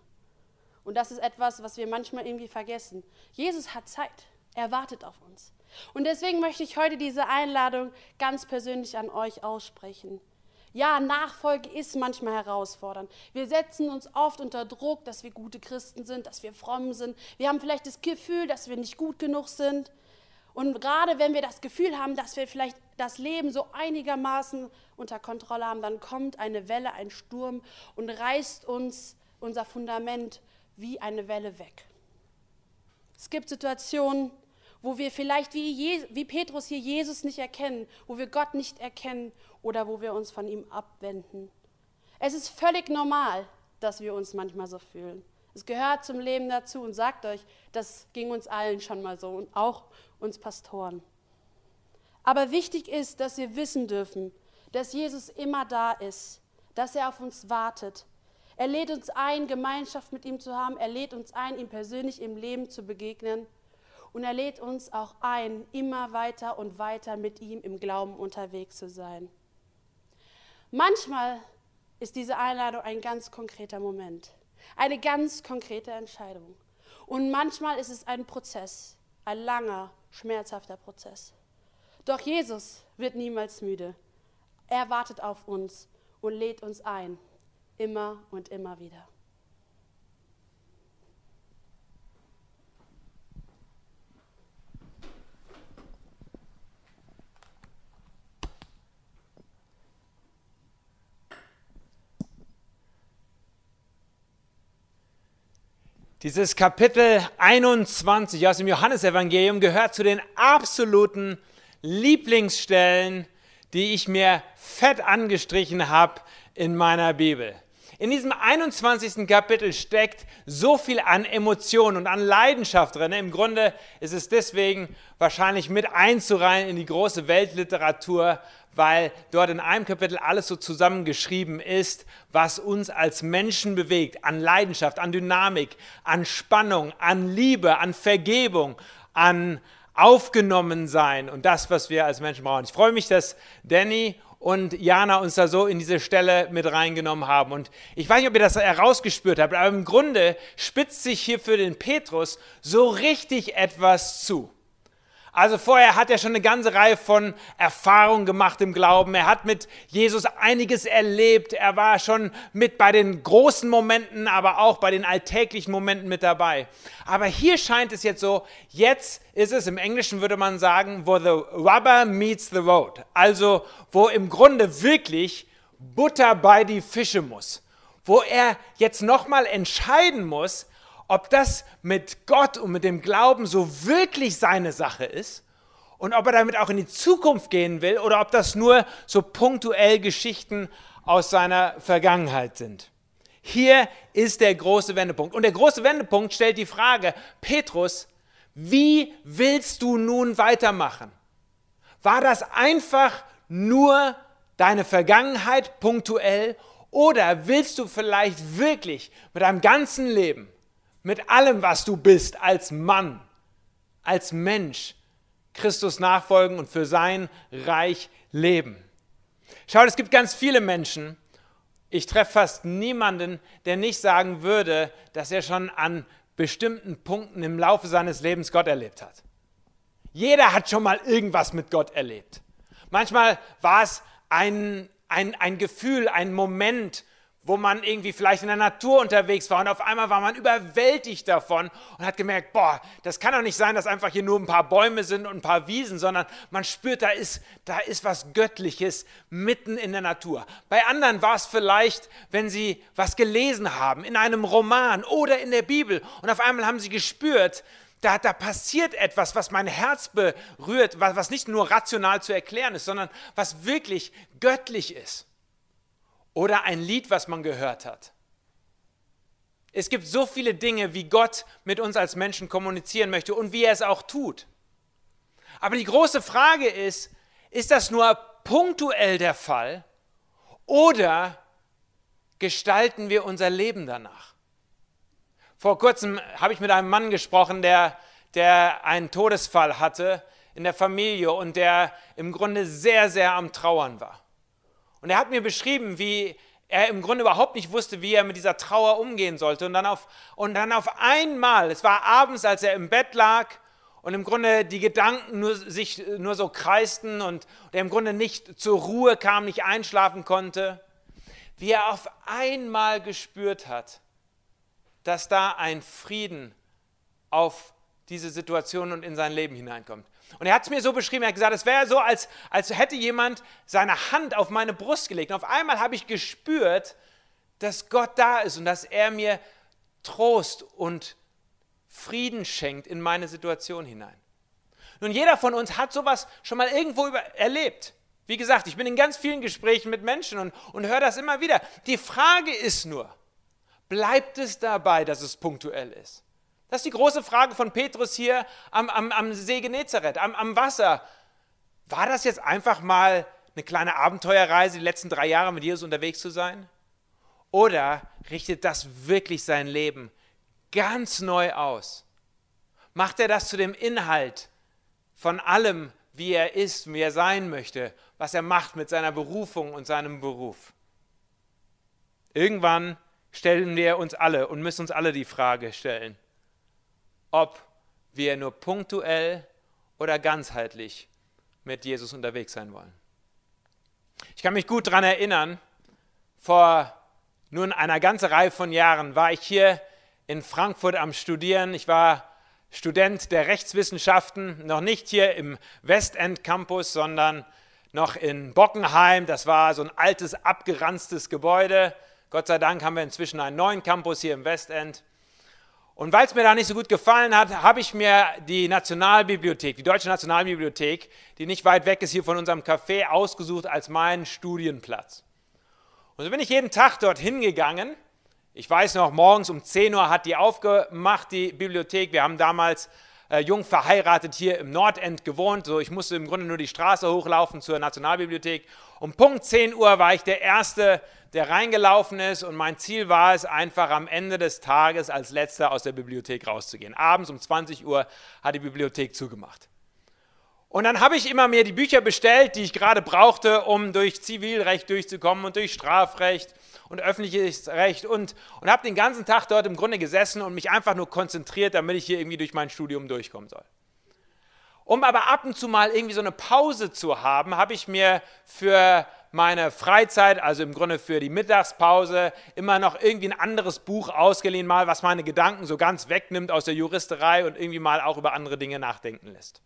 Und das ist etwas, was wir manchmal irgendwie vergessen. Jesus hat Zeit. Er wartet auf uns. Und deswegen möchte ich heute diese Einladung ganz persönlich an euch aussprechen. Ja, Nachfolge ist manchmal herausfordernd. Wir setzen uns oft unter Druck, dass wir gute Christen sind, dass wir fromm sind. Wir haben vielleicht das Gefühl, dass wir nicht gut genug sind. Und gerade wenn wir das Gefühl haben, dass wir vielleicht das Leben so einigermaßen unter Kontrolle haben, dann kommt eine Welle, ein Sturm und reißt uns unser Fundament wie eine Welle weg. Es gibt Situationen, wo wir vielleicht wie, Je wie Petrus hier Jesus nicht erkennen, wo wir Gott nicht erkennen oder wo wir uns von ihm abwenden. Es ist völlig normal, dass wir uns manchmal so fühlen. Es gehört zum Leben dazu und sagt euch, das ging uns allen schon mal so und auch uns Pastoren. Aber wichtig ist, dass wir wissen dürfen, dass Jesus immer da ist, dass er auf uns wartet. Er lädt uns ein, Gemeinschaft mit ihm zu haben. Er lädt uns ein, ihm persönlich im Leben zu begegnen. Und er lädt uns auch ein, immer weiter und weiter mit ihm im Glauben unterwegs zu sein. Manchmal ist diese Einladung ein ganz konkreter Moment, eine ganz konkrete Entscheidung. Und manchmal ist es ein Prozess, ein langer, schmerzhafter Prozess. Doch Jesus wird niemals müde. Er wartet auf uns und lädt uns ein, immer und immer wieder. Dieses Kapitel 21 aus dem Johannesevangelium gehört zu den absoluten Lieblingsstellen, die ich mir fett angestrichen habe in meiner Bibel. In diesem 21. Kapitel steckt so viel an Emotionen und an Leidenschaft drin. Im Grunde ist es deswegen wahrscheinlich mit einzureihen in die große Weltliteratur, weil dort in einem Kapitel alles so zusammengeschrieben ist, was uns als Menschen bewegt, an Leidenschaft, an Dynamik, an Spannung, an Liebe, an Vergebung, an Aufgenommensein und das, was wir als Menschen brauchen. Ich freue mich, dass Danny und Jana uns da so in diese Stelle mit reingenommen haben. Und ich weiß nicht, ob ihr das herausgespürt habt, aber im Grunde spitzt sich hier für den Petrus so richtig etwas zu. Also vorher hat er schon eine ganze Reihe von Erfahrungen gemacht im Glauben. Er hat mit Jesus einiges erlebt. Er war schon mit bei den großen Momenten, aber auch bei den alltäglichen Momenten mit dabei. Aber hier scheint es jetzt so, jetzt ist es im Englischen würde man sagen, wo the rubber meets the road. Also wo im Grunde wirklich Butter bei die Fische muss. Wo er jetzt nochmal entscheiden muss, ob das mit Gott und mit dem Glauben so wirklich seine Sache ist und ob er damit auch in die Zukunft gehen will oder ob das nur so punktuell Geschichten aus seiner Vergangenheit sind. Hier ist der große Wendepunkt. Und der große Wendepunkt stellt die Frage, Petrus, wie willst du nun weitermachen? War das einfach nur deine Vergangenheit punktuell oder willst du vielleicht wirklich mit deinem ganzen Leben mit allem, was du bist, als Mann, als Mensch, Christus nachfolgen und für sein Reich leben. Schaut, es gibt ganz viele Menschen, Ich treffe fast niemanden, der nicht sagen würde, dass er schon an bestimmten Punkten im Laufe seines Lebens Gott erlebt hat. Jeder hat schon mal irgendwas mit Gott erlebt. Manchmal war es ein, ein, ein Gefühl, ein Moment, wo man irgendwie vielleicht in der Natur unterwegs war und auf einmal war man überwältigt davon und hat gemerkt, boah, das kann doch nicht sein, dass einfach hier nur ein paar Bäume sind und ein paar Wiesen, sondern man spürt, da ist, da ist was Göttliches mitten in der Natur. Bei anderen war es vielleicht, wenn sie was gelesen haben, in einem Roman oder in der Bibel und auf einmal haben sie gespürt, da, da passiert etwas, was mein Herz berührt, was, was nicht nur rational zu erklären ist, sondern was wirklich göttlich ist. Oder ein Lied, was man gehört hat. Es gibt so viele Dinge, wie Gott mit uns als Menschen kommunizieren möchte und wie er es auch tut. Aber die große Frage ist, ist das nur punktuell der Fall oder gestalten wir unser Leben danach? Vor kurzem habe ich mit einem Mann gesprochen, der, der einen Todesfall hatte in der Familie und der im Grunde sehr, sehr am Trauern war. Und er hat mir beschrieben, wie er im Grunde überhaupt nicht wusste, wie er mit dieser Trauer umgehen sollte. Und dann auf, und dann auf einmal, es war abends, als er im Bett lag und im Grunde die Gedanken nur, sich nur so kreisten und er im Grunde nicht zur Ruhe kam, nicht einschlafen konnte, wie er auf einmal gespürt hat, dass da ein Frieden auf diese Situation und in sein Leben hineinkommt. Und er hat es mir so beschrieben, er hat gesagt, es wäre so, als, als hätte jemand seine Hand auf meine Brust gelegt. Und auf einmal habe ich gespürt, dass Gott da ist und dass er mir Trost und Frieden schenkt in meine Situation hinein. Nun, jeder von uns hat sowas schon mal irgendwo über, erlebt. Wie gesagt, ich bin in ganz vielen Gesprächen mit Menschen und, und höre das immer wieder. Die Frage ist nur, bleibt es dabei, dass es punktuell ist? Das ist die große Frage von Petrus hier am, am, am See Genezareth, am, am Wasser. War das jetzt einfach mal eine kleine Abenteuerreise, die letzten drei Jahre mit Jesus unterwegs zu sein? Oder richtet das wirklich sein Leben ganz neu aus? Macht er das zu dem Inhalt von allem, wie er ist, wie er sein möchte, was er macht mit seiner Berufung und seinem Beruf? Irgendwann stellen wir uns alle und müssen uns alle die Frage stellen, ob wir nur punktuell oder ganzheitlich mit Jesus unterwegs sein wollen. Ich kann mich gut daran erinnern, vor nun einer ganzen Reihe von Jahren war ich hier in Frankfurt am Studieren. Ich war Student der Rechtswissenschaften, noch nicht hier im Westend Campus, sondern noch in Bockenheim. Das war so ein altes, abgeranztes Gebäude. Gott sei Dank haben wir inzwischen einen neuen Campus hier im Westend. Und weil es mir da nicht so gut gefallen hat, habe ich mir die Nationalbibliothek, die Deutsche Nationalbibliothek, die nicht weit weg ist hier von unserem Café, ausgesucht als meinen Studienplatz. Und so bin ich jeden Tag dorthin gegangen. Ich weiß noch, morgens um 10 Uhr hat die aufgemacht, die Bibliothek. Wir haben damals äh, jung verheiratet hier im Nordend gewohnt. So, ich musste im Grunde nur die Straße hochlaufen zur Nationalbibliothek. Um Punkt 10 Uhr war ich der Erste, der reingelaufen ist und mein Ziel war es, einfach am Ende des Tages als letzter aus der Bibliothek rauszugehen. Abends um 20 Uhr hat die Bibliothek zugemacht. Und dann habe ich immer mir die Bücher bestellt, die ich gerade brauchte, um durch Zivilrecht durchzukommen und durch Strafrecht und öffentliches Recht und, und habe den ganzen Tag dort im Grunde gesessen und mich einfach nur konzentriert, damit ich hier irgendwie durch mein Studium durchkommen soll. Um aber ab und zu mal irgendwie so eine Pause zu haben, habe ich mir für meine Freizeit, also im Grunde für die Mittagspause, immer noch irgendwie ein anderes Buch ausgeliehen, mal was meine Gedanken so ganz wegnimmt aus der Juristerei und irgendwie mal auch über andere Dinge nachdenken lässt.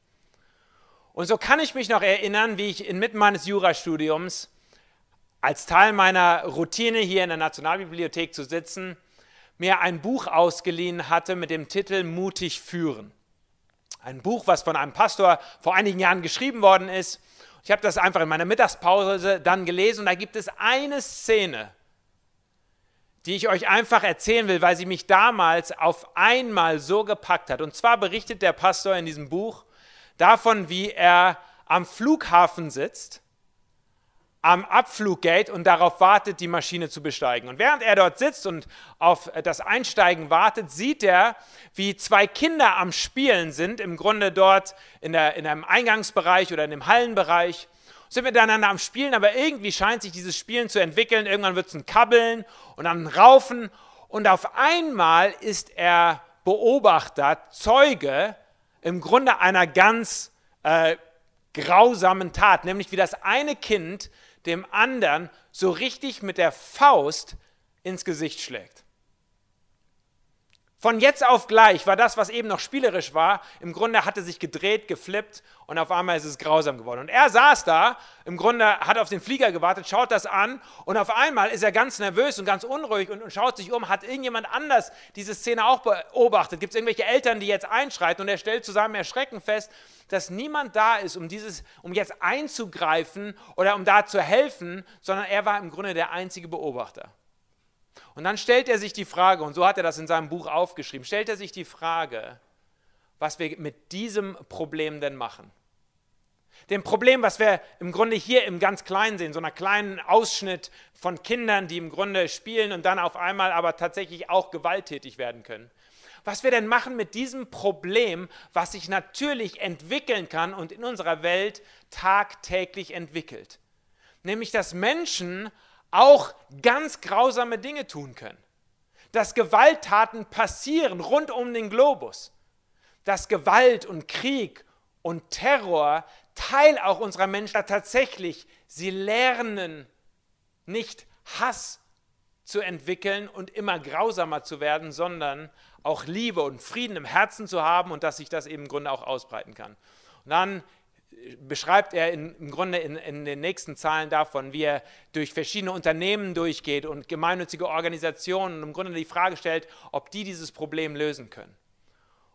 Und so kann ich mich noch erinnern, wie ich inmitten meines Jurastudiums als Teil meiner Routine hier in der Nationalbibliothek zu sitzen, mir ein Buch ausgeliehen hatte mit dem Titel Mutig führen. Ein Buch, was von einem Pastor vor einigen Jahren geschrieben worden ist ich habe das einfach in meiner Mittagspause dann gelesen und da gibt es eine Szene, die ich euch einfach erzählen will, weil sie mich damals auf einmal so gepackt hat. Und zwar berichtet der Pastor in diesem Buch davon, wie er am Flughafen sitzt am Abfluggate und darauf wartet, die Maschine zu besteigen. Und während er dort sitzt und auf das Einsteigen wartet, sieht er, wie zwei Kinder am Spielen sind, im Grunde dort in, der, in einem Eingangsbereich oder in dem Hallenbereich. sind miteinander am Spielen, aber irgendwie scheint sich dieses Spielen zu entwickeln. Irgendwann wird es ein Kabbeln und dann ein Raufen und auf einmal ist er Beobachter, Zeuge im Grunde einer ganz äh, grausamen Tat, nämlich wie das eine Kind dem anderen so richtig mit der Faust ins Gesicht schlägt. Von jetzt auf gleich war das, was eben noch spielerisch war, im Grunde hatte sich gedreht, geflippt und auf einmal ist es grausam geworden. Und er saß da, im Grunde hat auf den Flieger gewartet, schaut das an und auf einmal ist er ganz nervös und ganz unruhig und, und schaut sich um, hat irgendjemand anders diese Szene auch beobachtet? Gibt es irgendwelche Eltern, die jetzt einschreiten? Und er stellt zu seinem Erschrecken fest, dass niemand da ist, um, dieses, um jetzt einzugreifen oder um da zu helfen, sondern er war im Grunde der einzige Beobachter. Und dann stellt er sich die Frage, und so hat er das in seinem Buch aufgeschrieben, stellt er sich die Frage, was wir mit diesem Problem denn machen. Dem Problem, was wir im Grunde hier im ganz Kleinen sehen, so einer kleinen Ausschnitt von Kindern, die im Grunde spielen und dann auf einmal aber tatsächlich auch gewalttätig werden können. Was wir denn machen mit diesem Problem, was sich natürlich entwickeln kann und in unserer Welt tagtäglich entwickelt. Nämlich, dass Menschen auch ganz grausame Dinge tun können. Dass Gewalttaten passieren rund um den Globus. Dass Gewalt und Krieg und Terror Teil auch unserer Menschen tatsächlich, sie lernen nicht Hass zu entwickeln und immer grausamer zu werden, sondern auch Liebe und Frieden im Herzen zu haben und dass sich das eben im Grunde auch ausbreiten kann. Und dann beschreibt er in, im Grunde in, in, den nächsten Zahlen davon, wie er durch verschiedene Unternehmen durchgeht und gemeinnützige Organisationen und im Grunde die Frage stellt, ob die dieses Problem lösen können.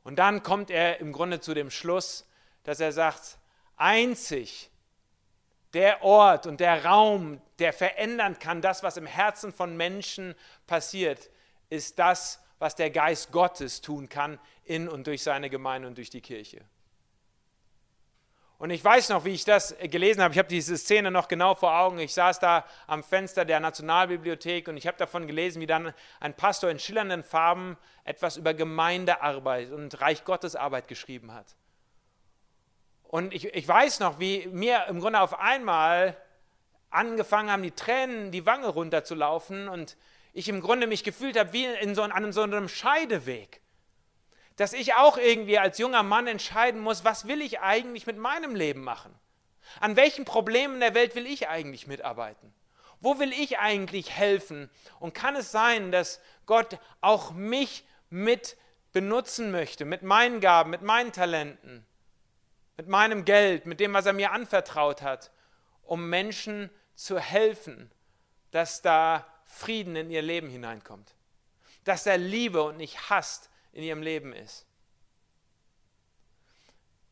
Und dann kommt er im Grunde zu dem Schluss, dass er sagt, einzig der Ort und der Raum, der verändern kann, das, was im Herzen von Menschen passiert, ist das, was der Geist Gottes tun kann in und durch seine Gemeinde und durch die Kirche. Und ich weiß noch, wie ich das gelesen habe. Ich habe diese Szene noch genau vor Augen. Ich saß da am Fenster der Nationalbibliothek und ich habe davon gelesen, wie dann ein Pastor in schillernden Farben etwas über Gemeindearbeit und Reich Gottes Arbeit geschrieben hat. Und ich, ich weiß noch, wie mir im Grunde auf einmal angefangen haben, die Tränen die Wange runterzulaufen und ich im Grunde mich gefühlt habe wie in so, an so einem Scheideweg dass ich auch irgendwie als junger Mann entscheiden muss, was will ich eigentlich mit meinem Leben machen? An welchen Problemen der Welt will ich eigentlich mitarbeiten? Wo will ich eigentlich helfen? Und kann es sein, dass Gott auch mich mit benutzen möchte, mit meinen Gaben, mit meinen Talenten, mit meinem Geld, mit dem, was er mir anvertraut hat, um Menschen zu helfen, dass da Frieden in ihr Leben hineinkommt, dass er Liebe und nicht hasst in ihrem Leben ist.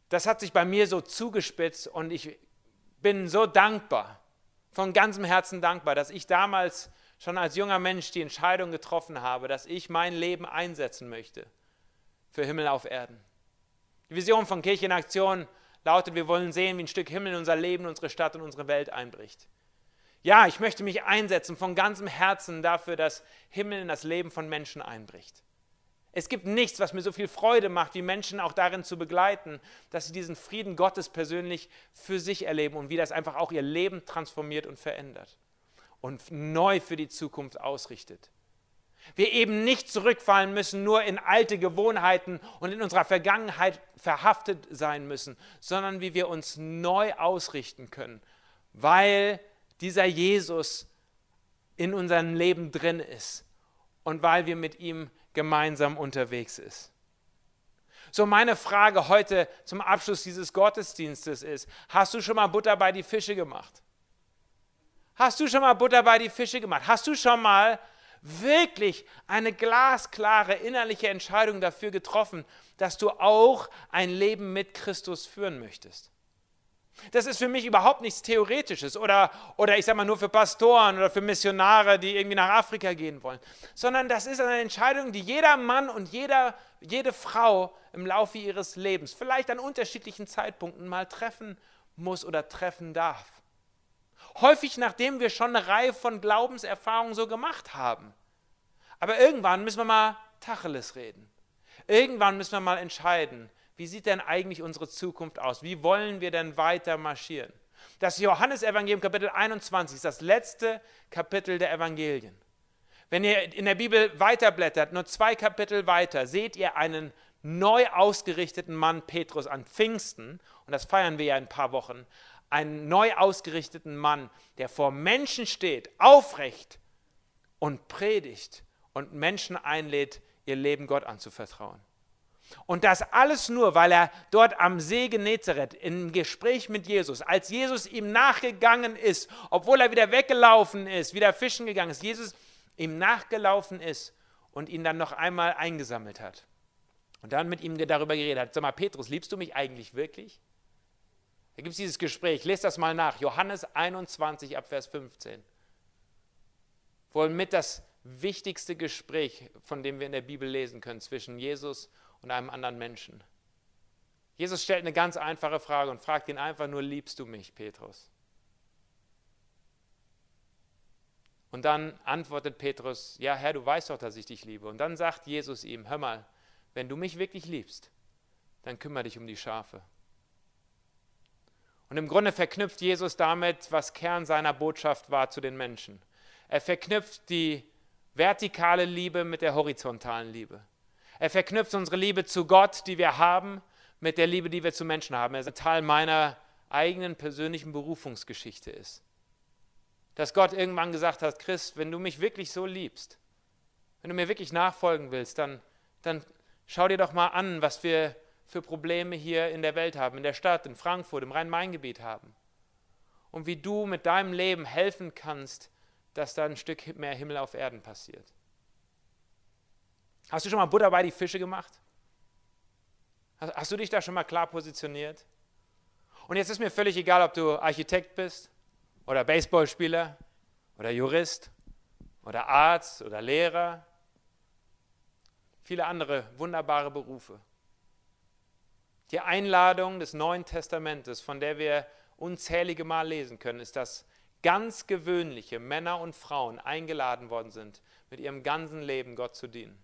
Das hat sich bei mir so zugespitzt und ich bin so dankbar, von ganzem Herzen dankbar, dass ich damals schon als junger Mensch die Entscheidung getroffen habe, dass ich mein Leben einsetzen möchte für Himmel auf Erden. Die Vision von Kirche in Aktion lautet, wir wollen sehen, wie ein Stück Himmel in unser Leben, unsere Stadt und unsere Welt einbricht. Ja, ich möchte mich einsetzen von ganzem Herzen dafür, dass Himmel in das Leben von Menschen einbricht. Es gibt nichts, was mir so viel Freude macht, wie Menschen auch darin zu begleiten, dass sie diesen Frieden Gottes persönlich für sich erleben und wie das einfach auch ihr Leben transformiert und verändert und neu für die Zukunft ausrichtet. Wir eben nicht zurückfallen müssen, nur in alte Gewohnheiten und in unserer Vergangenheit verhaftet sein müssen, sondern wie wir uns neu ausrichten können, weil dieser Jesus in unserem Leben drin ist und weil wir mit ihm gemeinsam unterwegs ist. So, meine Frage heute zum Abschluss dieses Gottesdienstes ist, hast du schon mal Butter bei die Fische gemacht? Hast du schon mal Butter bei die Fische gemacht? Hast du schon mal wirklich eine glasklare innerliche Entscheidung dafür getroffen, dass du auch ein Leben mit Christus führen möchtest? Das ist für mich überhaupt nichts Theoretisches oder, oder ich sage mal nur für Pastoren oder für Missionare, die irgendwie nach Afrika gehen wollen, sondern das ist eine Entscheidung, die jeder Mann und jeder, jede Frau im Laufe ihres Lebens, vielleicht an unterschiedlichen Zeitpunkten mal treffen muss oder treffen darf. Häufig nachdem wir schon eine Reihe von Glaubenserfahrungen so gemacht haben. Aber irgendwann müssen wir mal Tacheles reden. Irgendwann müssen wir mal entscheiden, wie sieht denn eigentlich unsere Zukunft aus? Wie wollen wir denn weiter marschieren? Das Johannesevangelium Kapitel 21 ist das letzte Kapitel der Evangelien. Wenn ihr in der Bibel weiterblättert, nur zwei Kapitel weiter, seht ihr einen neu ausgerichteten Mann Petrus an Pfingsten, und das feiern wir ja in ein paar Wochen, einen neu ausgerichteten Mann, der vor Menschen steht, aufrecht und predigt und Menschen einlädt, ihr Leben Gott anzuvertrauen. Und das alles nur, weil er dort am See Genezareth im Gespräch mit Jesus, als Jesus ihm nachgegangen ist, obwohl er wieder weggelaufen ist, wieder fischen gegangen ist, Jesus ihm nachgelaufen ist und ihn dann noch einmal eingesammelt hat. Und dann mit ihm darüber geredet hat, sag mal, Petrus, liebst du mich eigentlich wirklich? Da gibt es dieses Gespräch, lest das mal nach, Johannes 21 ab Vers 15. Wohl mit das wichtigste Gespräch, von dem wir in der Bibel lesen können, zwischen Jesus und einem anderen Menschen. Jesus stellt eine ganz einfache Frage und fragt ihn einfach nur, liebst du mich, Petrus? Und dann antwortet Petrus, ja Herr, du weißt doch, dass ich dich liebe. Und dann sagt Jesus ihm, hör mal, wenn du mich wirklich liebst, dann kümmere dich um die Schafe. Und im Grunde verknüpft Jesus damit, was Kern seiner Botschaft war zu den Menschen. Er verknüpft die vertikale Liebe mit der horizontalen Liebe. Er verknüpft unsere Liebe zu Gott, die wir haben, mit der Liebe, die wir zu Menschen haben. Er ist ein Teil meiner eigenen persönlichen Berufungsgeschichte ist. Dass Gott irgendwann gesagt hat, Chris, wenn du mich wirklich so liebst, wenn du mir wirklich nachfolgen willst, dann, dann schau dir doch mal an, was wir für Probleme hier in der Welt haben, in der Stadt, in Frankfurt, im Rhein-Main-Gebiet haben. Und wie du mit deinem Leben helfen kannst, dass da ein Stück mehr Himmel auf Erden passiert. Hast du schon mal Butter bei die Fische gemacht? Hast du dich da schon mal klar positioniert? Und jetzt ist mir völlig egal, ob du Architekt bist oder Baseballspieler oder Jurist oder Arzt oder Lehrer. Viele andere wunderbare Berufe. Die Einladung des Neuen Testamentes, von der wir unzählige Mal lesen können, ist, dass ganz gewöhnliche Männer und Frauen eingeladen worden sind, mit ihrem ganzen Leben Gott zu dienen.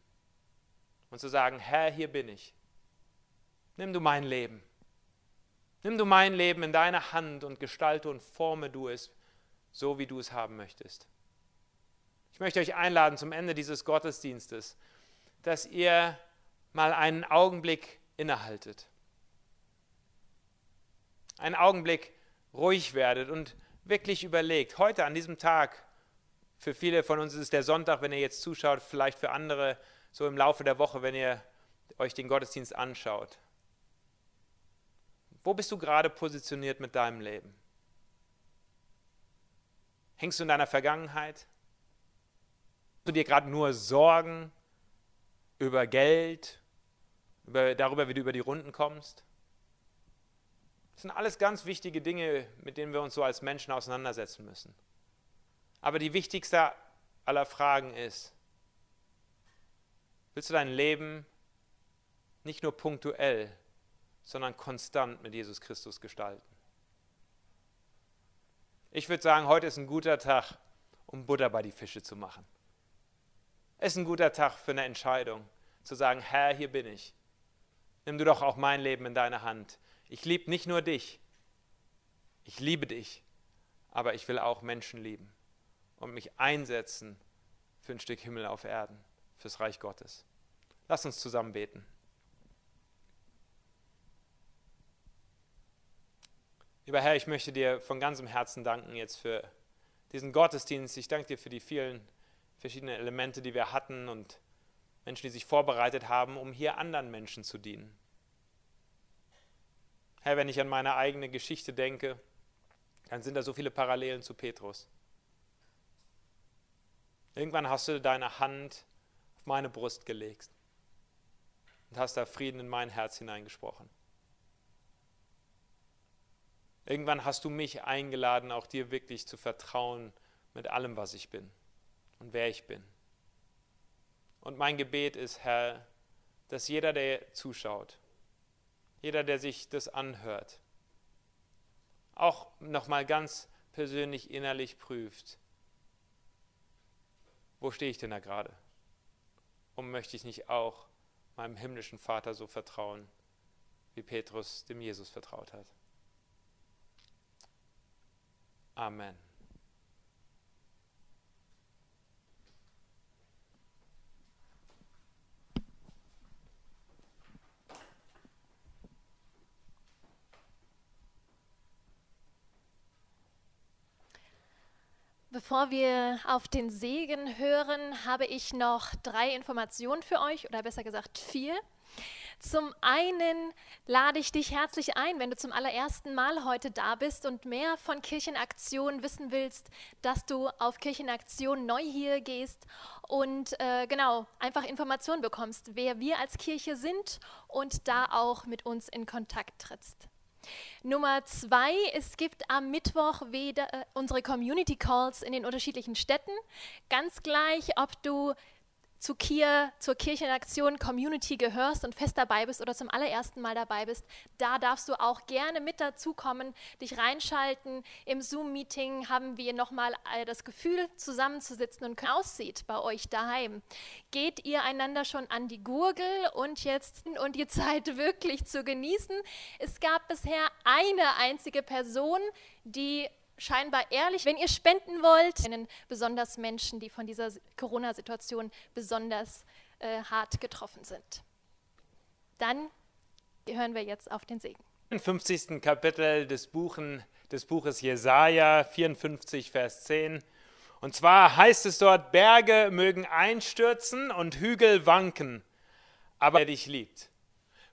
Und zu sagen, Herr, hier bin ich. Nimm du mein Leben. Nimm du mein Leben in deine Hand und gestalte und forme du es, so wie du es haben möchtest. Ich möchte euch einladen zum Ende dieses Gottesdienstes, dass ihr mal einen Augenblick innehaltet einen Augenblick ruhig werdet und wirklich überlegt, heute an diesem Tag, für viele von uns ist es der Sonntag, wenn ihr jetzt zuschaut, vielleicht für andere so im Laufe der Woche, wenn ihr euch den Gottesdienst anschaut. Wo bist du gerade positioniert mit deinem Leben? Hängst du in deiner Vergangenheit? Hast du dir gerade nur Sorgen über Geld, über, darüber, wie du über die Runden kommst? Das sind alles ganz wichtige Dinge, mit denen wir uns so als Menschen auseinandersetzen müssen. Aber die wichtigste aller Fragen ist, willst du dein Leben nicht nur punktuell, sondern konstant mit Jesus Christus gestalten? Ich würde sagen, heute ist ein guter Tag, um Butter bei die Fische zu machen. Es ist ein guter Tag für eine Entscheidung, zu sagen, Herr, hier bin ich. Nimm du doch auch mein Leben in deine Hand. Ich liebe nicht nur dich, ich liebe dich, aber ich will auch Menschen lieben und mich einsetzen für ein Stück Himmel auf Erden, fürs Reich Gottes. Lass uns zusammen beten. Lieber Herr, ich möchte dir von ganzem Herzen danken jetzt für diesen Gottesdienst. Ich danke dir für die vielen verschiedenen Elemente, die wir hatten und Menschen, die sich vorbereitet haben, um hier anderen Menschen zu dienen. Herr, wenn ich an meine eigene Geschichte denke, dann sind da so viele Parallelen zu Petrus. Irgendwann hast du deine Hand meine Brust gelegt und hast da Frieden in mein Herz hineingesprochen. Irgendwann hast du mich eingeladen, auch dir wirklich zu vertrauen mit allem, was ich bin und wer ich bin. Und mein Gebet ist, Herr, dass jeder, der zuschaut, jeder, der sich das anhört, auch nochmal ganz persönlich innerlich prüft, wo stehe ich denn da gerade? Und möchte ich nicht auch meinem himmlischen Vater so vertrauen, wie Petrus dem Jesus vertraut hat? Amen. Bevor wir auf den Segen hören, habe ich noch drei Informationen für euch oder besser gesagt vier. Zum einen lade ich dich herzlich ein, wenn du zum allerersten Mal heute da bist und mehr von Kirchenaktion wissen willst, dass du auf Kirchenaktion neu hier gehst und äh, genau einfach Informationen bekommst, wer wir als Kirche sind und da auch mit uns in Kontakt trittst. Nummer zwei, es gibt am Mittwoch wieder äh, unsere Community Calls in den unterschiedlichen Städten. Ganz gleich, ob du zu Kia, zur Kirchenaktion Community gehörst und fest dabei bist oder zum allerersten Mal dabei bist, da darfst du auch gerne mit dazukommen, dich reinschalten. Im Zoom-Meeting haben wir nochmal das Gefühl, zusammenzusitzen und aussieht bei euch daheim. Geht ihr einander schon an die Gurgel und jetzt und die Zeit wirklich zu genießen? Es gab bisher eine einzige Person, die scheinbar ehrlich, wenn ihr spenden wollt, besonders Menschen, die von dieser Corona-Situation besonders äh, hart getroffen sind. Dann hören wir jetzt auf den Segen. Im 50. Kapitel des, Buchen, des Buches Jesaja 54, Vers 10. Und zwar heißt es dort: Berge mögen einstürzen und Hügel wanken, aber er dich liebt.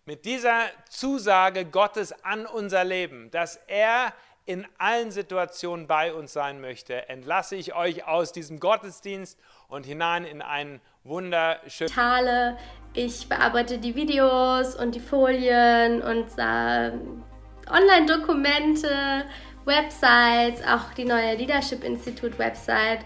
Mit dieser Zusage Gottes an unser Leben, dass er in allen Situationen bei uns sein möchte, entlasse ich euch aus diesem Gottesdienst und hinein in einen wunderschönen. Ich bearbeite die Videos und die Folien und Online-Dokumente, Websites, auch die neue Leadership Institute Website.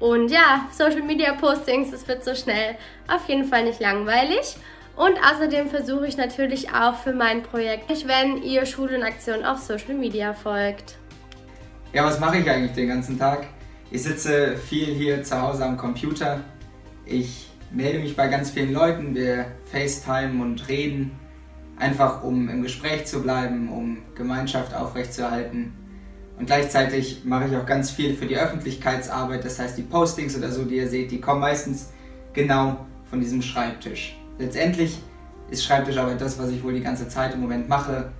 Und ja, Social Media Postings, es wird so schnell auf jeden Fall nicht langweilig. Und außerdem versuche ich natürlich auch für mein Projekt, wenn ihr Schule und Aktion auf Social Media folgt. Ja, was mache ich eigentlich den ganzen Tag? Ich sitze viel hier zu Hause am Computer. Ich melde mich bei ganz vielen Leuten, wir FaceTime und reden, einfach um im Gespräch zu bleiben, um Gemeinschaft aufrechtzuerhalten. Und gleichzeitig mache ich auch ganz viel für die Öffentlichkeitsarbeit, das heißt die Postings oder so, die ihr seht, die kommen meistens genau von diesem Schreibtisch letztendlich ist Schreibtischarbeit das, was ich wohl die ganze Zeit im Moment mache.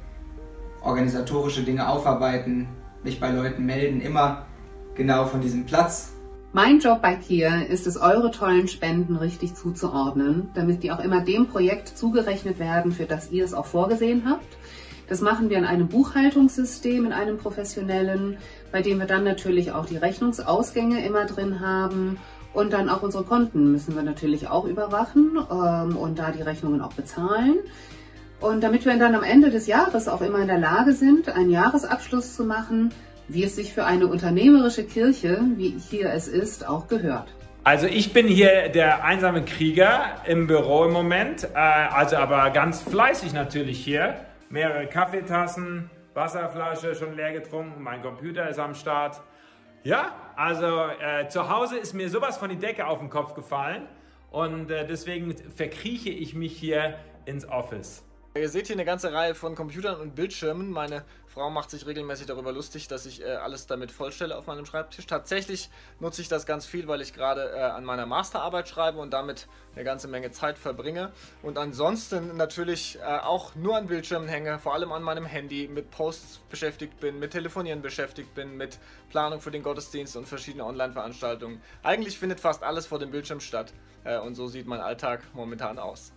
Organisatorische Dinge aufarbeiten, mich bei Leuten melden, immer genau von diesem Platz. Mein Job bei Kia ist es, eure tollen Spenden richtig zuzuordnen, damit die auch immer dem Projekt zugerechnet werden, für das ihr es auch vorgesehen habt. Das machen wir in einem Buchhaltungssystem, in einem professionellen, bei dem wir dann natürlich auch die Rechnungsausgänge immer drin haben und dann auch unsere Konten müssen wir natürlich auch überwachen ähm, und da die Rechnungen auch bezahlen. Und damit wir dann am Ende des Jahres auch immer in der Lage sind, einen Jahresabschluss zu machen, wie es sich für eine unternehmerische Kirche, wie hier es ist, auch gehört. Also ich bin hier der einsame Krieger im Büro im Moment, äh, also aber ganz fleißig natürlich hier. Mehrere Kaffeetassen, Wasserflasche schon leer getrunken, mein Computer ist am Start. Ja, also äh, zu Hause ist mir sowas von die Decke auf den Kopf gefallen und äh, deswegen verkrieche ich mich hier ins Office. Ihr seht hier eine ganze Reihe von Computern und Bildschirmen. Meine Frau macht sich regelmäßig darüber lustig, dass ich äh, alles damit vollstelle auf meinem Schreibtisch. Tatsächlich nutze ich das ganz viel, weil ich gerade äh, an meiner Masterarbeit schreibe und damit eine ganze Menge Zeit verbringe. Und ansonsten natürlich äh, auch nur an Bildschirmen hänge, vor allem an meinem Handy, mit Posts beschäftigt bin, mit Telefonieren beschäftigt bin, mit Planung für den Gottesdienst und verschiedene Online-Veranstaltungen. Eigentlich findet fast alles vor dem Bildschirm statt äh, und so sieht mein Alltag momentan aus.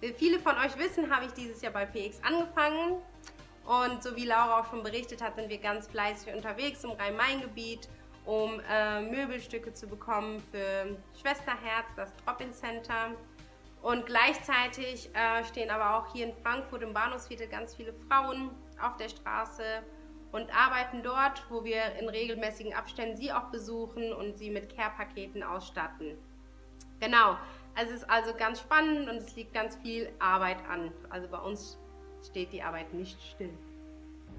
Wie viele von euch wissen, habe ich dieses Jahr bei PX angefangen. Und so wie Laura auch schon berichtet hat, sind wir ganz fleißig unterwegs im Rhein-Main-Gebiet, um äh, Möbelstücke zu bekommen für Schwesterherz, das Drop-In Center. Und gleichzeitig äh, stehen aber auch hier in Frankfurt im Bahnhofsviertel ganz viele Frauen auf der Straße und arbeiten dort, wo wir in regelmäßigen Abständen sie auch besuchen und sie mit Care-Paketen ausstatten. Genau, es ist also ganz spannend und es liegt ganz viel Arbeit an. Also bei uns steht die Arbeit nicht still.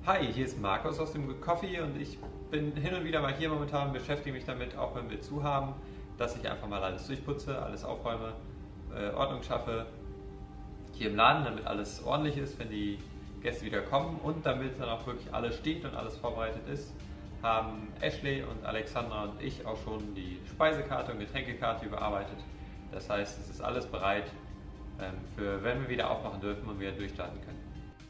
Hi, hier ist Markus aus dem Coffee und ich bin hin und wieder mal hier momentan, beschäftige mich damit, auch wenn wir zu haben, dass ich einfach mal alles durchputze, alles aufräume, äh, Ordnung schaffe hier im Laden, damit alles ordentlich ist, wenn die Gäste wieder kommen und damit dann auch wirklich alles steht und alles vorbereitet ist. haben Ashley und Alexandra und ich auch schon die Speisekarte und Getränkekarte überarbeitet. Das heißt, es ist alles bereit ähm, für, wenn wir wieder aufmachen dürfen und wieder durchstarten können.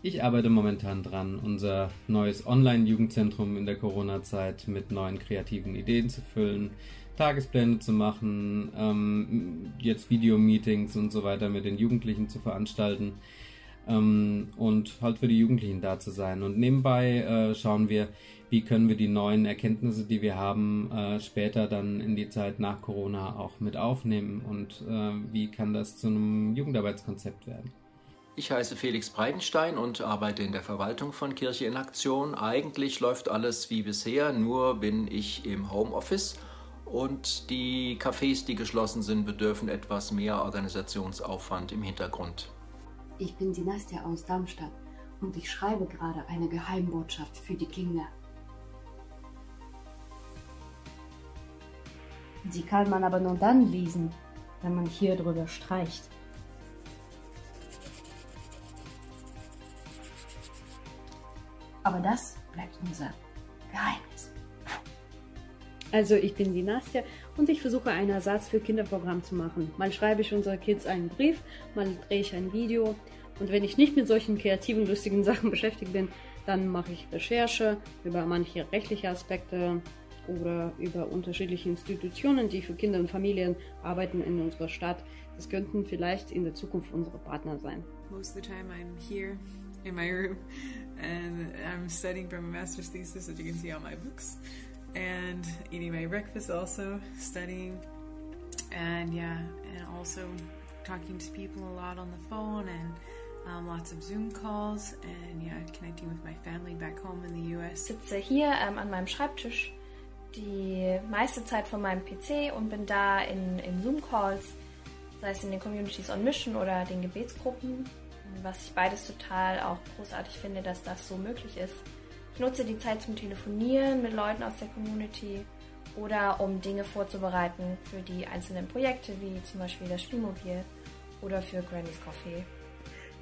Ich arbeite momentan dran, unser neues Online-Jugendzentrum in der Corona-Zeit mit neuen kreativen Ideen zu füllen, Tagespläne zu machen, ähm, jetzt Videomeetings und so weiter mit den Jugendlichen zu veranstalten ähm, und halt für die Jugendlichen da zu sein. Und nebenbei äh, schauen wir, wie können wir die neuen Erkenntnisse, die wir haben, äh, später dann in die Zeit nach Corona auch mit aufnehmen und äh, wie kann das zu einem Jugendarbeitskonzept werden. Ich heiße Felix Breitenstein und arbeite in der Verwaltung von Kirche in Aktion. Eigentlich läuft alles wie bisher, nur bin ich im Homeoffice und die Cafés, die geschlossen sind, bedürfen etwas mehr Organisationsaufwand im Hintergrund. Ich bin die Nastja aus Darmstadt und ich schreibe gerade eine Geheimbotschaft für die Kinder. Die kann man aber nur dann lesen, wenn man hier drüber streicht. Aber das bleibt unser Geheimnis. Also ich bin die Nastja und ich versuche einen Ersatz für Kinderprogramm zu machen. Mal schreibe ich unsere Kids einen Brief, mal drehe ich ein Video und wenn ich nicht mit solchen kreativen, lustigen Sachen beschäftigt bin, dann mache ich Recherche über manche rechtliche Aspekte oder über unterschiedliche Institutionen, die für Kinder und Familien arbeiten in unserer Stadt. Das könnten vielleicht in der Zukunft unsere Partner sein. Most of the time I'm here in my room and I'm studying for my master's thesis as you can see on my books and eating my breakfast also, studying and yeah, and also talking to people a lot on the phone and um, lots of Zoom calls and yeah, connecting with my family back home in the US. Ich sitze hier ähm, an meinem Schreibtisch die meiste Zeit von meinem PC und bin da in, in Zoom-Calls, sei es in den Communities on Mission oder den Gebetsgruppen, was ich beides total auch großartig finde, dass das so möglich ist. Ich nutze die Zeit zum Telefonieren mit Leuten aus der Community oder um Dinge vorzubereiten für die einzelnen Projekte, wie zum Beispiel das Spielmobil oder für Granny's Coffee.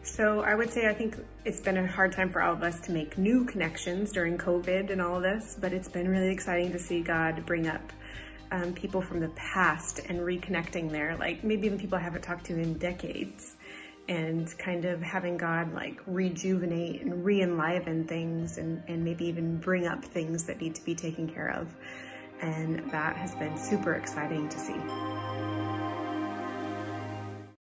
So I would say I think it's been a hard time for all of us to make new connections during COVID and all of this, but it's been really exciting to see God bring up um, people from the past and reconnecting there, like maybe even people I haven't talked to in decades and kind of having God like rejuvenate and re-enliven things and, and maybe even bring up things that need to be taken care of. And that has been super exciting to see.